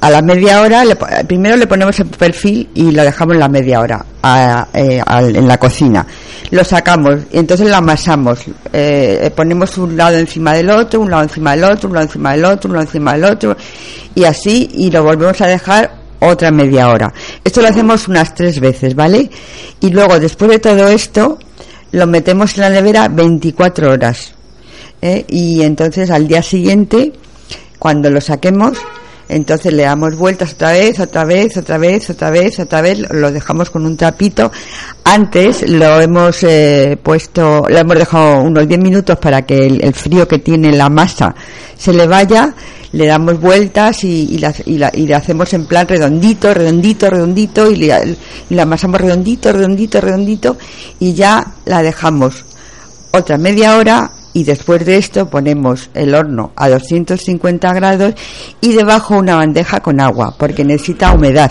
a la media hora, le po- primero le ponemos el perfil y lo dejamos la media hora a- eh, en la cocina. Lo sacamos y entonces lo amasamos. Eh, ponemos un lado encima del otro, un lado encima del otro, un lado encima del otro, un lado encima del otro y así y lo volvemos a dejar otra media hora. Esto lo hacemos unas tres veces, ¿vale? Y luego después de todo esto lo metemos en la nevera 24 horas. ¿eh? Y entonces al día siguiente cuando lo saquemos, entonces le damos vueltas otra vez, otra vez, otra vez, otra vez, otra vez, lo dejamos con un trapito. Antes lo hemos eh, puesto, lo hemos dejado unos 10 minutos para que el, frío que tiene la masa se le vaya, le damos vueltas y, y, la, y, la- hacemos en plan redondito, redondito, redondito y, le- y la amasamos redondito, redondito, redondito y ya la dejamos otra media hora y después de esto ponemos el horno a 250 grados y debajo una bandeja con agua porque necesita humedad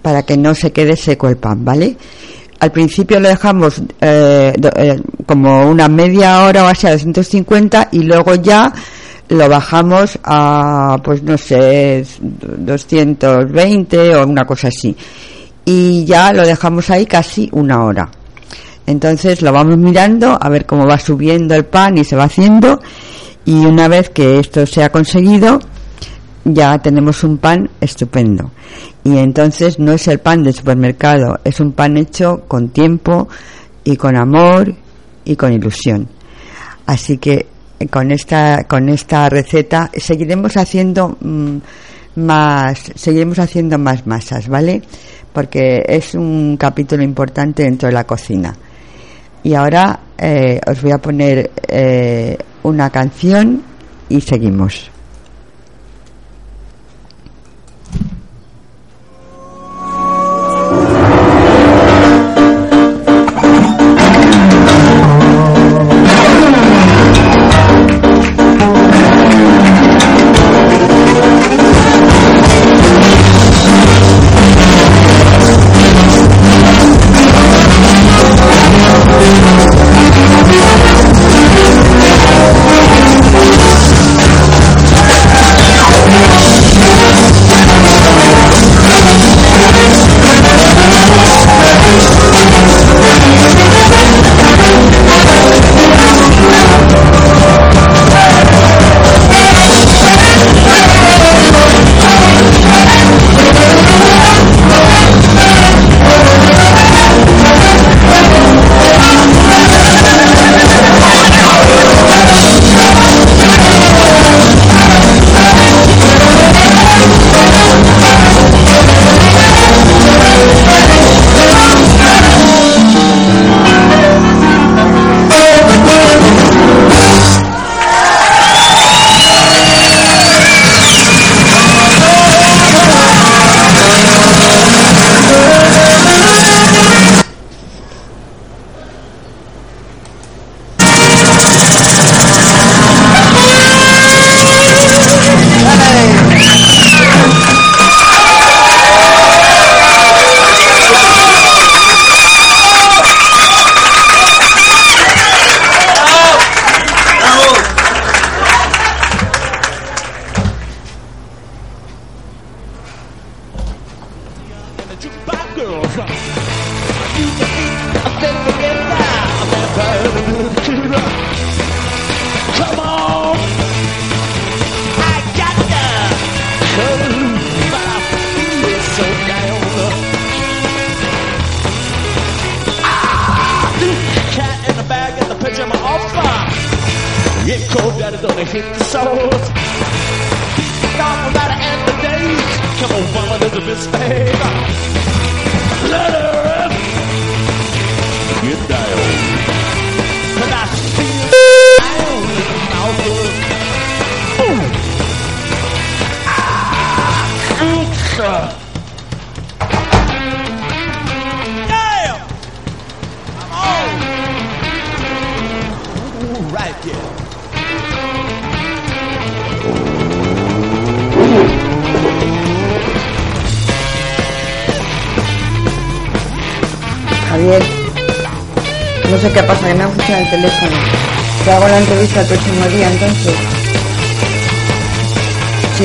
para que no se quede seco el pan, ¿vale? Al principio lo dejamos eh, eh, como una media hora o así a 250 y luego ya lo bajamos a, pues no sé, 220 o una cosa así. Y ya lo dejamos ahí casi una hora. Entonces lo vamos mirando a ver cómo va subiendo el pan y se va haciendo y una vez que esto se ha conseguido ya tenemos un pan estupendo. Y entonces no es el pan del supermercado, es un pan hecho con tiempo y con amor y con ilusión. Así que eh, con esta con esta receta seguiremos haciendo mm, más seguiremos haciendo más masas, ¿vale? Porque es un capítulo importante dentro de la cocina. Y ahora eh, os voy a poner eh, una canción y seguimos.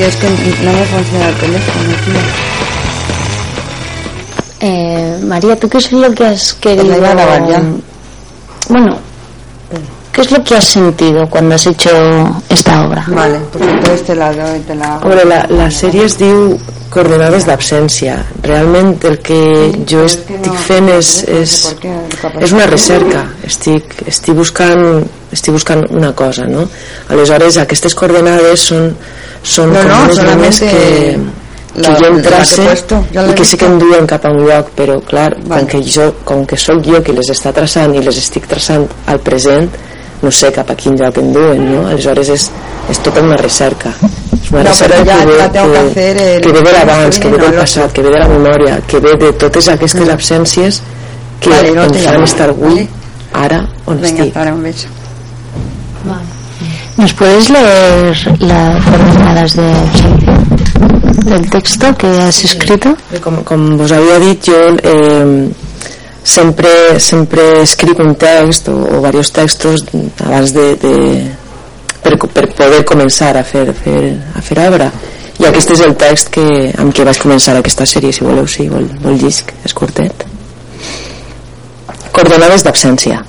Es que no me funciona el teléfono, tío. Eh, María, ¿tú qué es lo que has querido? Pues grabar ya. Bueno, ¿qué es lo que has sentido cuando has hecho esta obra? Vale, pues entonces te la doy, te la hago. Bueno, la, la sèrie es diu Coordenades d'absència. Realment el que jo és que no- estic fent és, és, és una recerca. Estic, estic, buscant, estic buscant una cosa, no? Aleshores, aquestes coordenades són, són No, com no, unes línies que, la- que jo em trace i que sí que em duen cap a un lloc, però clar, Vale. com, que jo, com que sóc jo qui les està traçant i les estic traçant al present, no sé cap a quin lloc em duen, no? Aleshores és, és tota una recerca. És una No, recerca ja que ve, la que el- que ve de l'abans, que ve del el passat, que ve de la memòria, que ve de totes aquestes absències que Vale, no em fan estar avui. Ara, on Venga, estic. para un beso. ¿Nos puedes leer las coordenadas de del texto que has escrito? Com, com vos havia dit, jo eh, sempre, sempre escric un text o, o diversos textos abans de, de per, per poder començar a fer, a fer, a fer obra i aquest és el text que, amb què vaig començar aquesta sèrie si voleu, si vol, vol llisc és curtet coordenades d'absència.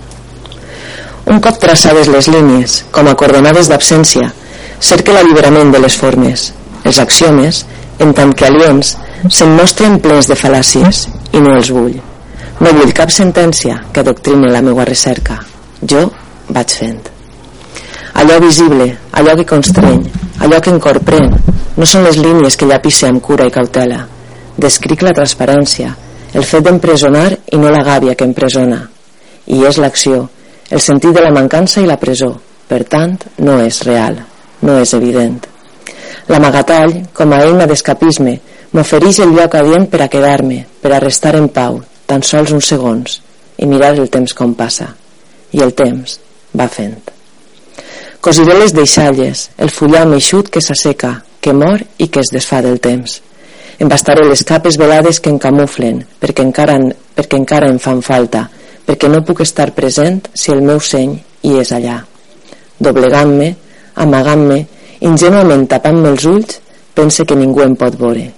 Un cop traçades les línies com a coordenades d'absència cerca l'alliberament de les formes els axiomes en tant que aliens se'm mostren plens de fal·làcies i no els vull. No vull cap sentència que adoctrini la meva recerca. Jo vaig fent. Allò visible, allò que constreny allò que encorprèn no són les línies que llapisse amb cura i cautela. Descric la transparència el fet d'empresonar i no la gàbia que empresona i és l'acció el sentit de la mancança i la presó per tant no és real no és evident L'amagatall, com a eina d'escapisme, m'ofereix el lloc adient per a quedar-me, per a restar en pau, tan sols uns segons, i mirar el temps com passa. I el temps va fent. Cosiré les deixalles, el fullam eixut que s'asseca, que mor i que es desfà del temps. Embastaré les capes velades que em camuflen, perquè encara, perquè encara em fan falta, perquè no puc estar present si el meu seny hi és allà. Doblegant-me, amagant-me, ingenuament tapant-me els ulls, pense que ningú em pot veure.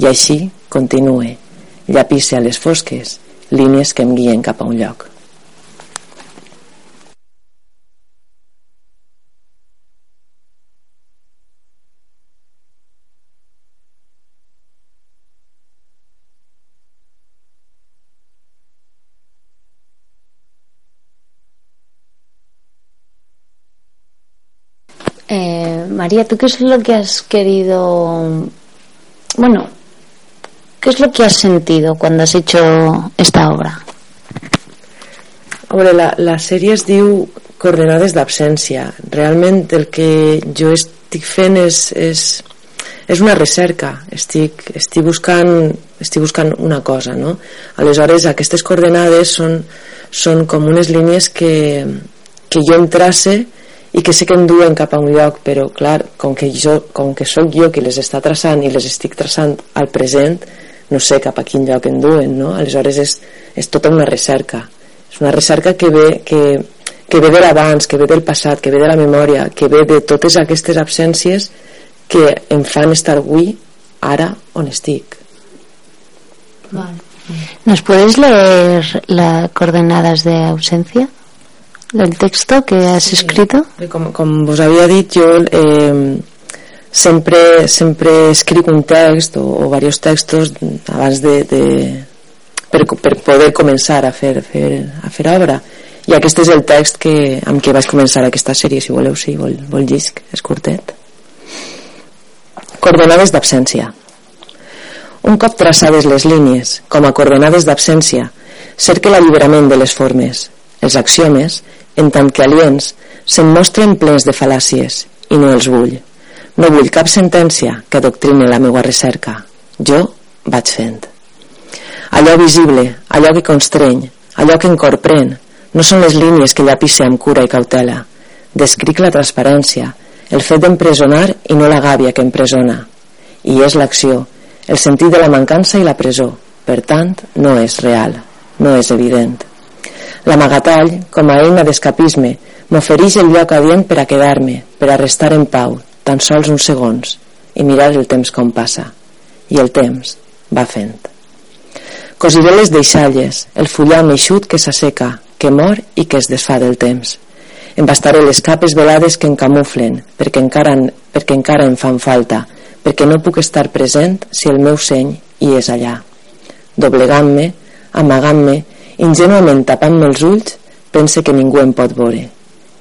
I així continue, llapisse a les fosques, línies que em guien cap a un lloc. Eh, María, ¿tú qué es lo que has querido... Bueno, ¿qué es lo que has sentido cuando has hecho esta obra? Veure, la, la sèrie es diu Coordenades d'absència. Realment el que jo estic fent és, és, és una recerca. Estic, estic, buscant, estic buscant una cosa, no? Aleshores, aquestes coordenades són, són com unes línies que, que jo em trace i que sé que em duen cap a un lloc, però clar, com que, jo, com que sóc jo qui les està traçant i les estic traçant al present, no sé cap a quin lloc em duen, no? Aleshores és, és tota una recerca. És una recerca que ve, que, que ve de l'abans, que ve del passat, que ve de la memòria, que ve de totes aquestes absències que em fan estar avui, ara, on estic. ¿Nos puedes leer las coordenadas de ausencia del texto que has escrito? Com, com vos havia dit, jo eh, sempre, sempre escric un text o, o diversos textos abans de, de, per, per poder començar a fer, fer, a fer obra. I aquest és el text que, amb què vaig començar aquesta sèrie si voleu, si vol, vol llisc és curtet. Coordenades d'absència. Un cop traçades les línies com a coordenades d'absència cerca l'alliberament de les formes els axiomes en tant que aliens se'm mostren plens de fal·làcies i no els vull. No vull cap sentència que adoctrini la meva recerca. Jo vaig fent. Allò visible, allò que constreny allò que encorprèn no són les línies que llapisse amb cura i cautela. Descric la transparència el fet d'empresonar i no la gàbia que empresona. I és l'acció el sentit de la mancança i la presó. Per tant no és real no és evident L'amagatall, com a eina d'escapisme, m'ofereix el lloc adient per a quedar-me, per a restar en pau, tan sols uns segons, i mirar el temps com passa. I el temps va fent. Cosiré les deixalles, el fullam eixut que s'asseca, que mor i que es desfà del temps. Embastaré les capes velades que em camuflen, perquè encara, perquè encara em fan falta, perquè no puc estar present si el meu seny hi és allà. Doblegant-me, amagant-me, ingenuament tapant-me els ulls, pense que ningú em pot veure.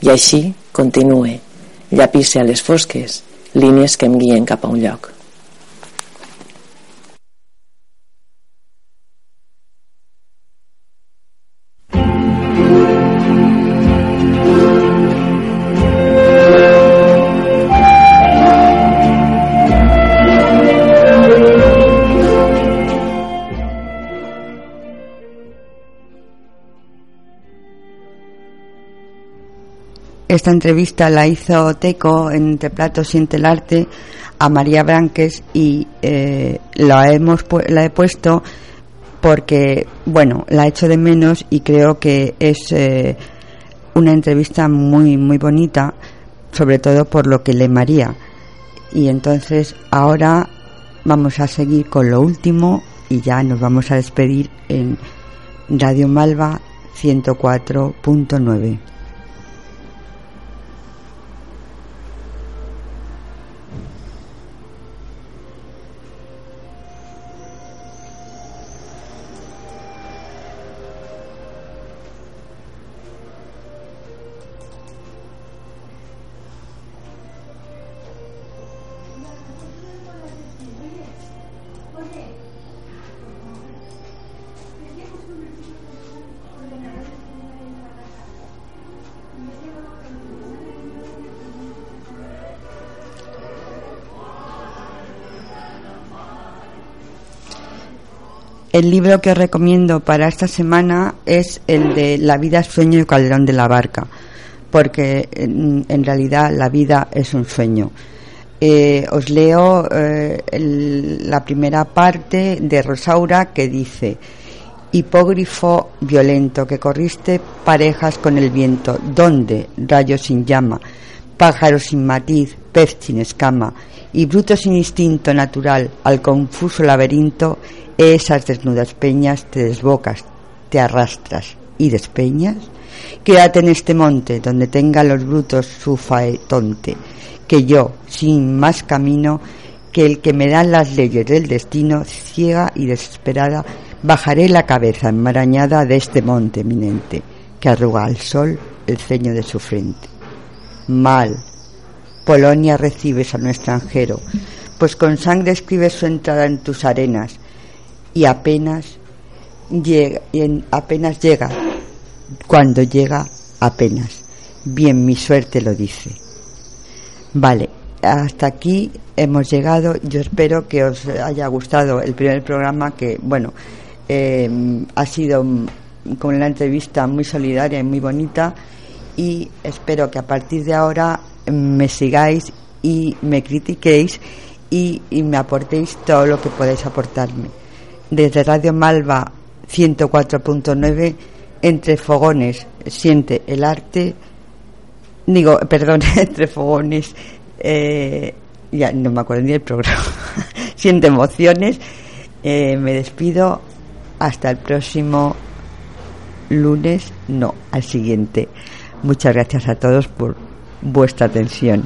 I així continue, llapisse a les fosques, línies que em guien cap a un lloc. Esta entrevista la hizo Teco en Entre Platos Siente el Arte a María Branques y eh, la, hemos, la he puesto porque, bueno, la echo de menos y creo que es eh, una entrevista muy, muy bonita, sobre todo por lo que le María. Y entonces ahora vamos a seguir con lo último y ya nos vamos a despedir en Radio Malva 104.9. El libro que os recomiendo para esta semana es el de La vida sueño y Calderón de la Barca, porque en, realidad la vida es un sueño. Eh, os leo eh, la primera parte de Rosaura que dice Hipógrifo violento que corriste parejas con el viento, ¿dónde? Rayo sin llama, pájaro sin matiz, pez sin escama, y bruto sin instinto natural al confuso laberinto esas desnudas peñas te desbocas, te arrastras y despeñas. Quédate en este monte donde tenga los brutos su tonte, que yo, sin más camino que el que me dan las leyes del destino, ciega y desesperada, bajaré la cabeza enmarañada de este monte eminente, que arruga al sol el ceño de su frente. Mal, Polonia recibes a un extranjero, pues con sangre escribes su entrada en tus arenas, y apenas llega, apenas llega, cuando llega apenas. Bien, mi suerte lo dice. Vale, hasta aquí hemos llegado. Yo espero que os haya gustado el primer programa que, bueno, eh, ha sido con la entrevista muy solidaria y muy bonita y espero que a partir de ahora me sigáis y me critiquéis y, me aportéis todo lo que podáis aportarme. Desde Radio Malva 104.9 entre fogones siente el arte digo perdón entre fogones eh, ya no me acuerdo ni el programa siente emociones eh, me despido hasta el próximo lunes no al siguiente muchas gracias a todos por vuestra atención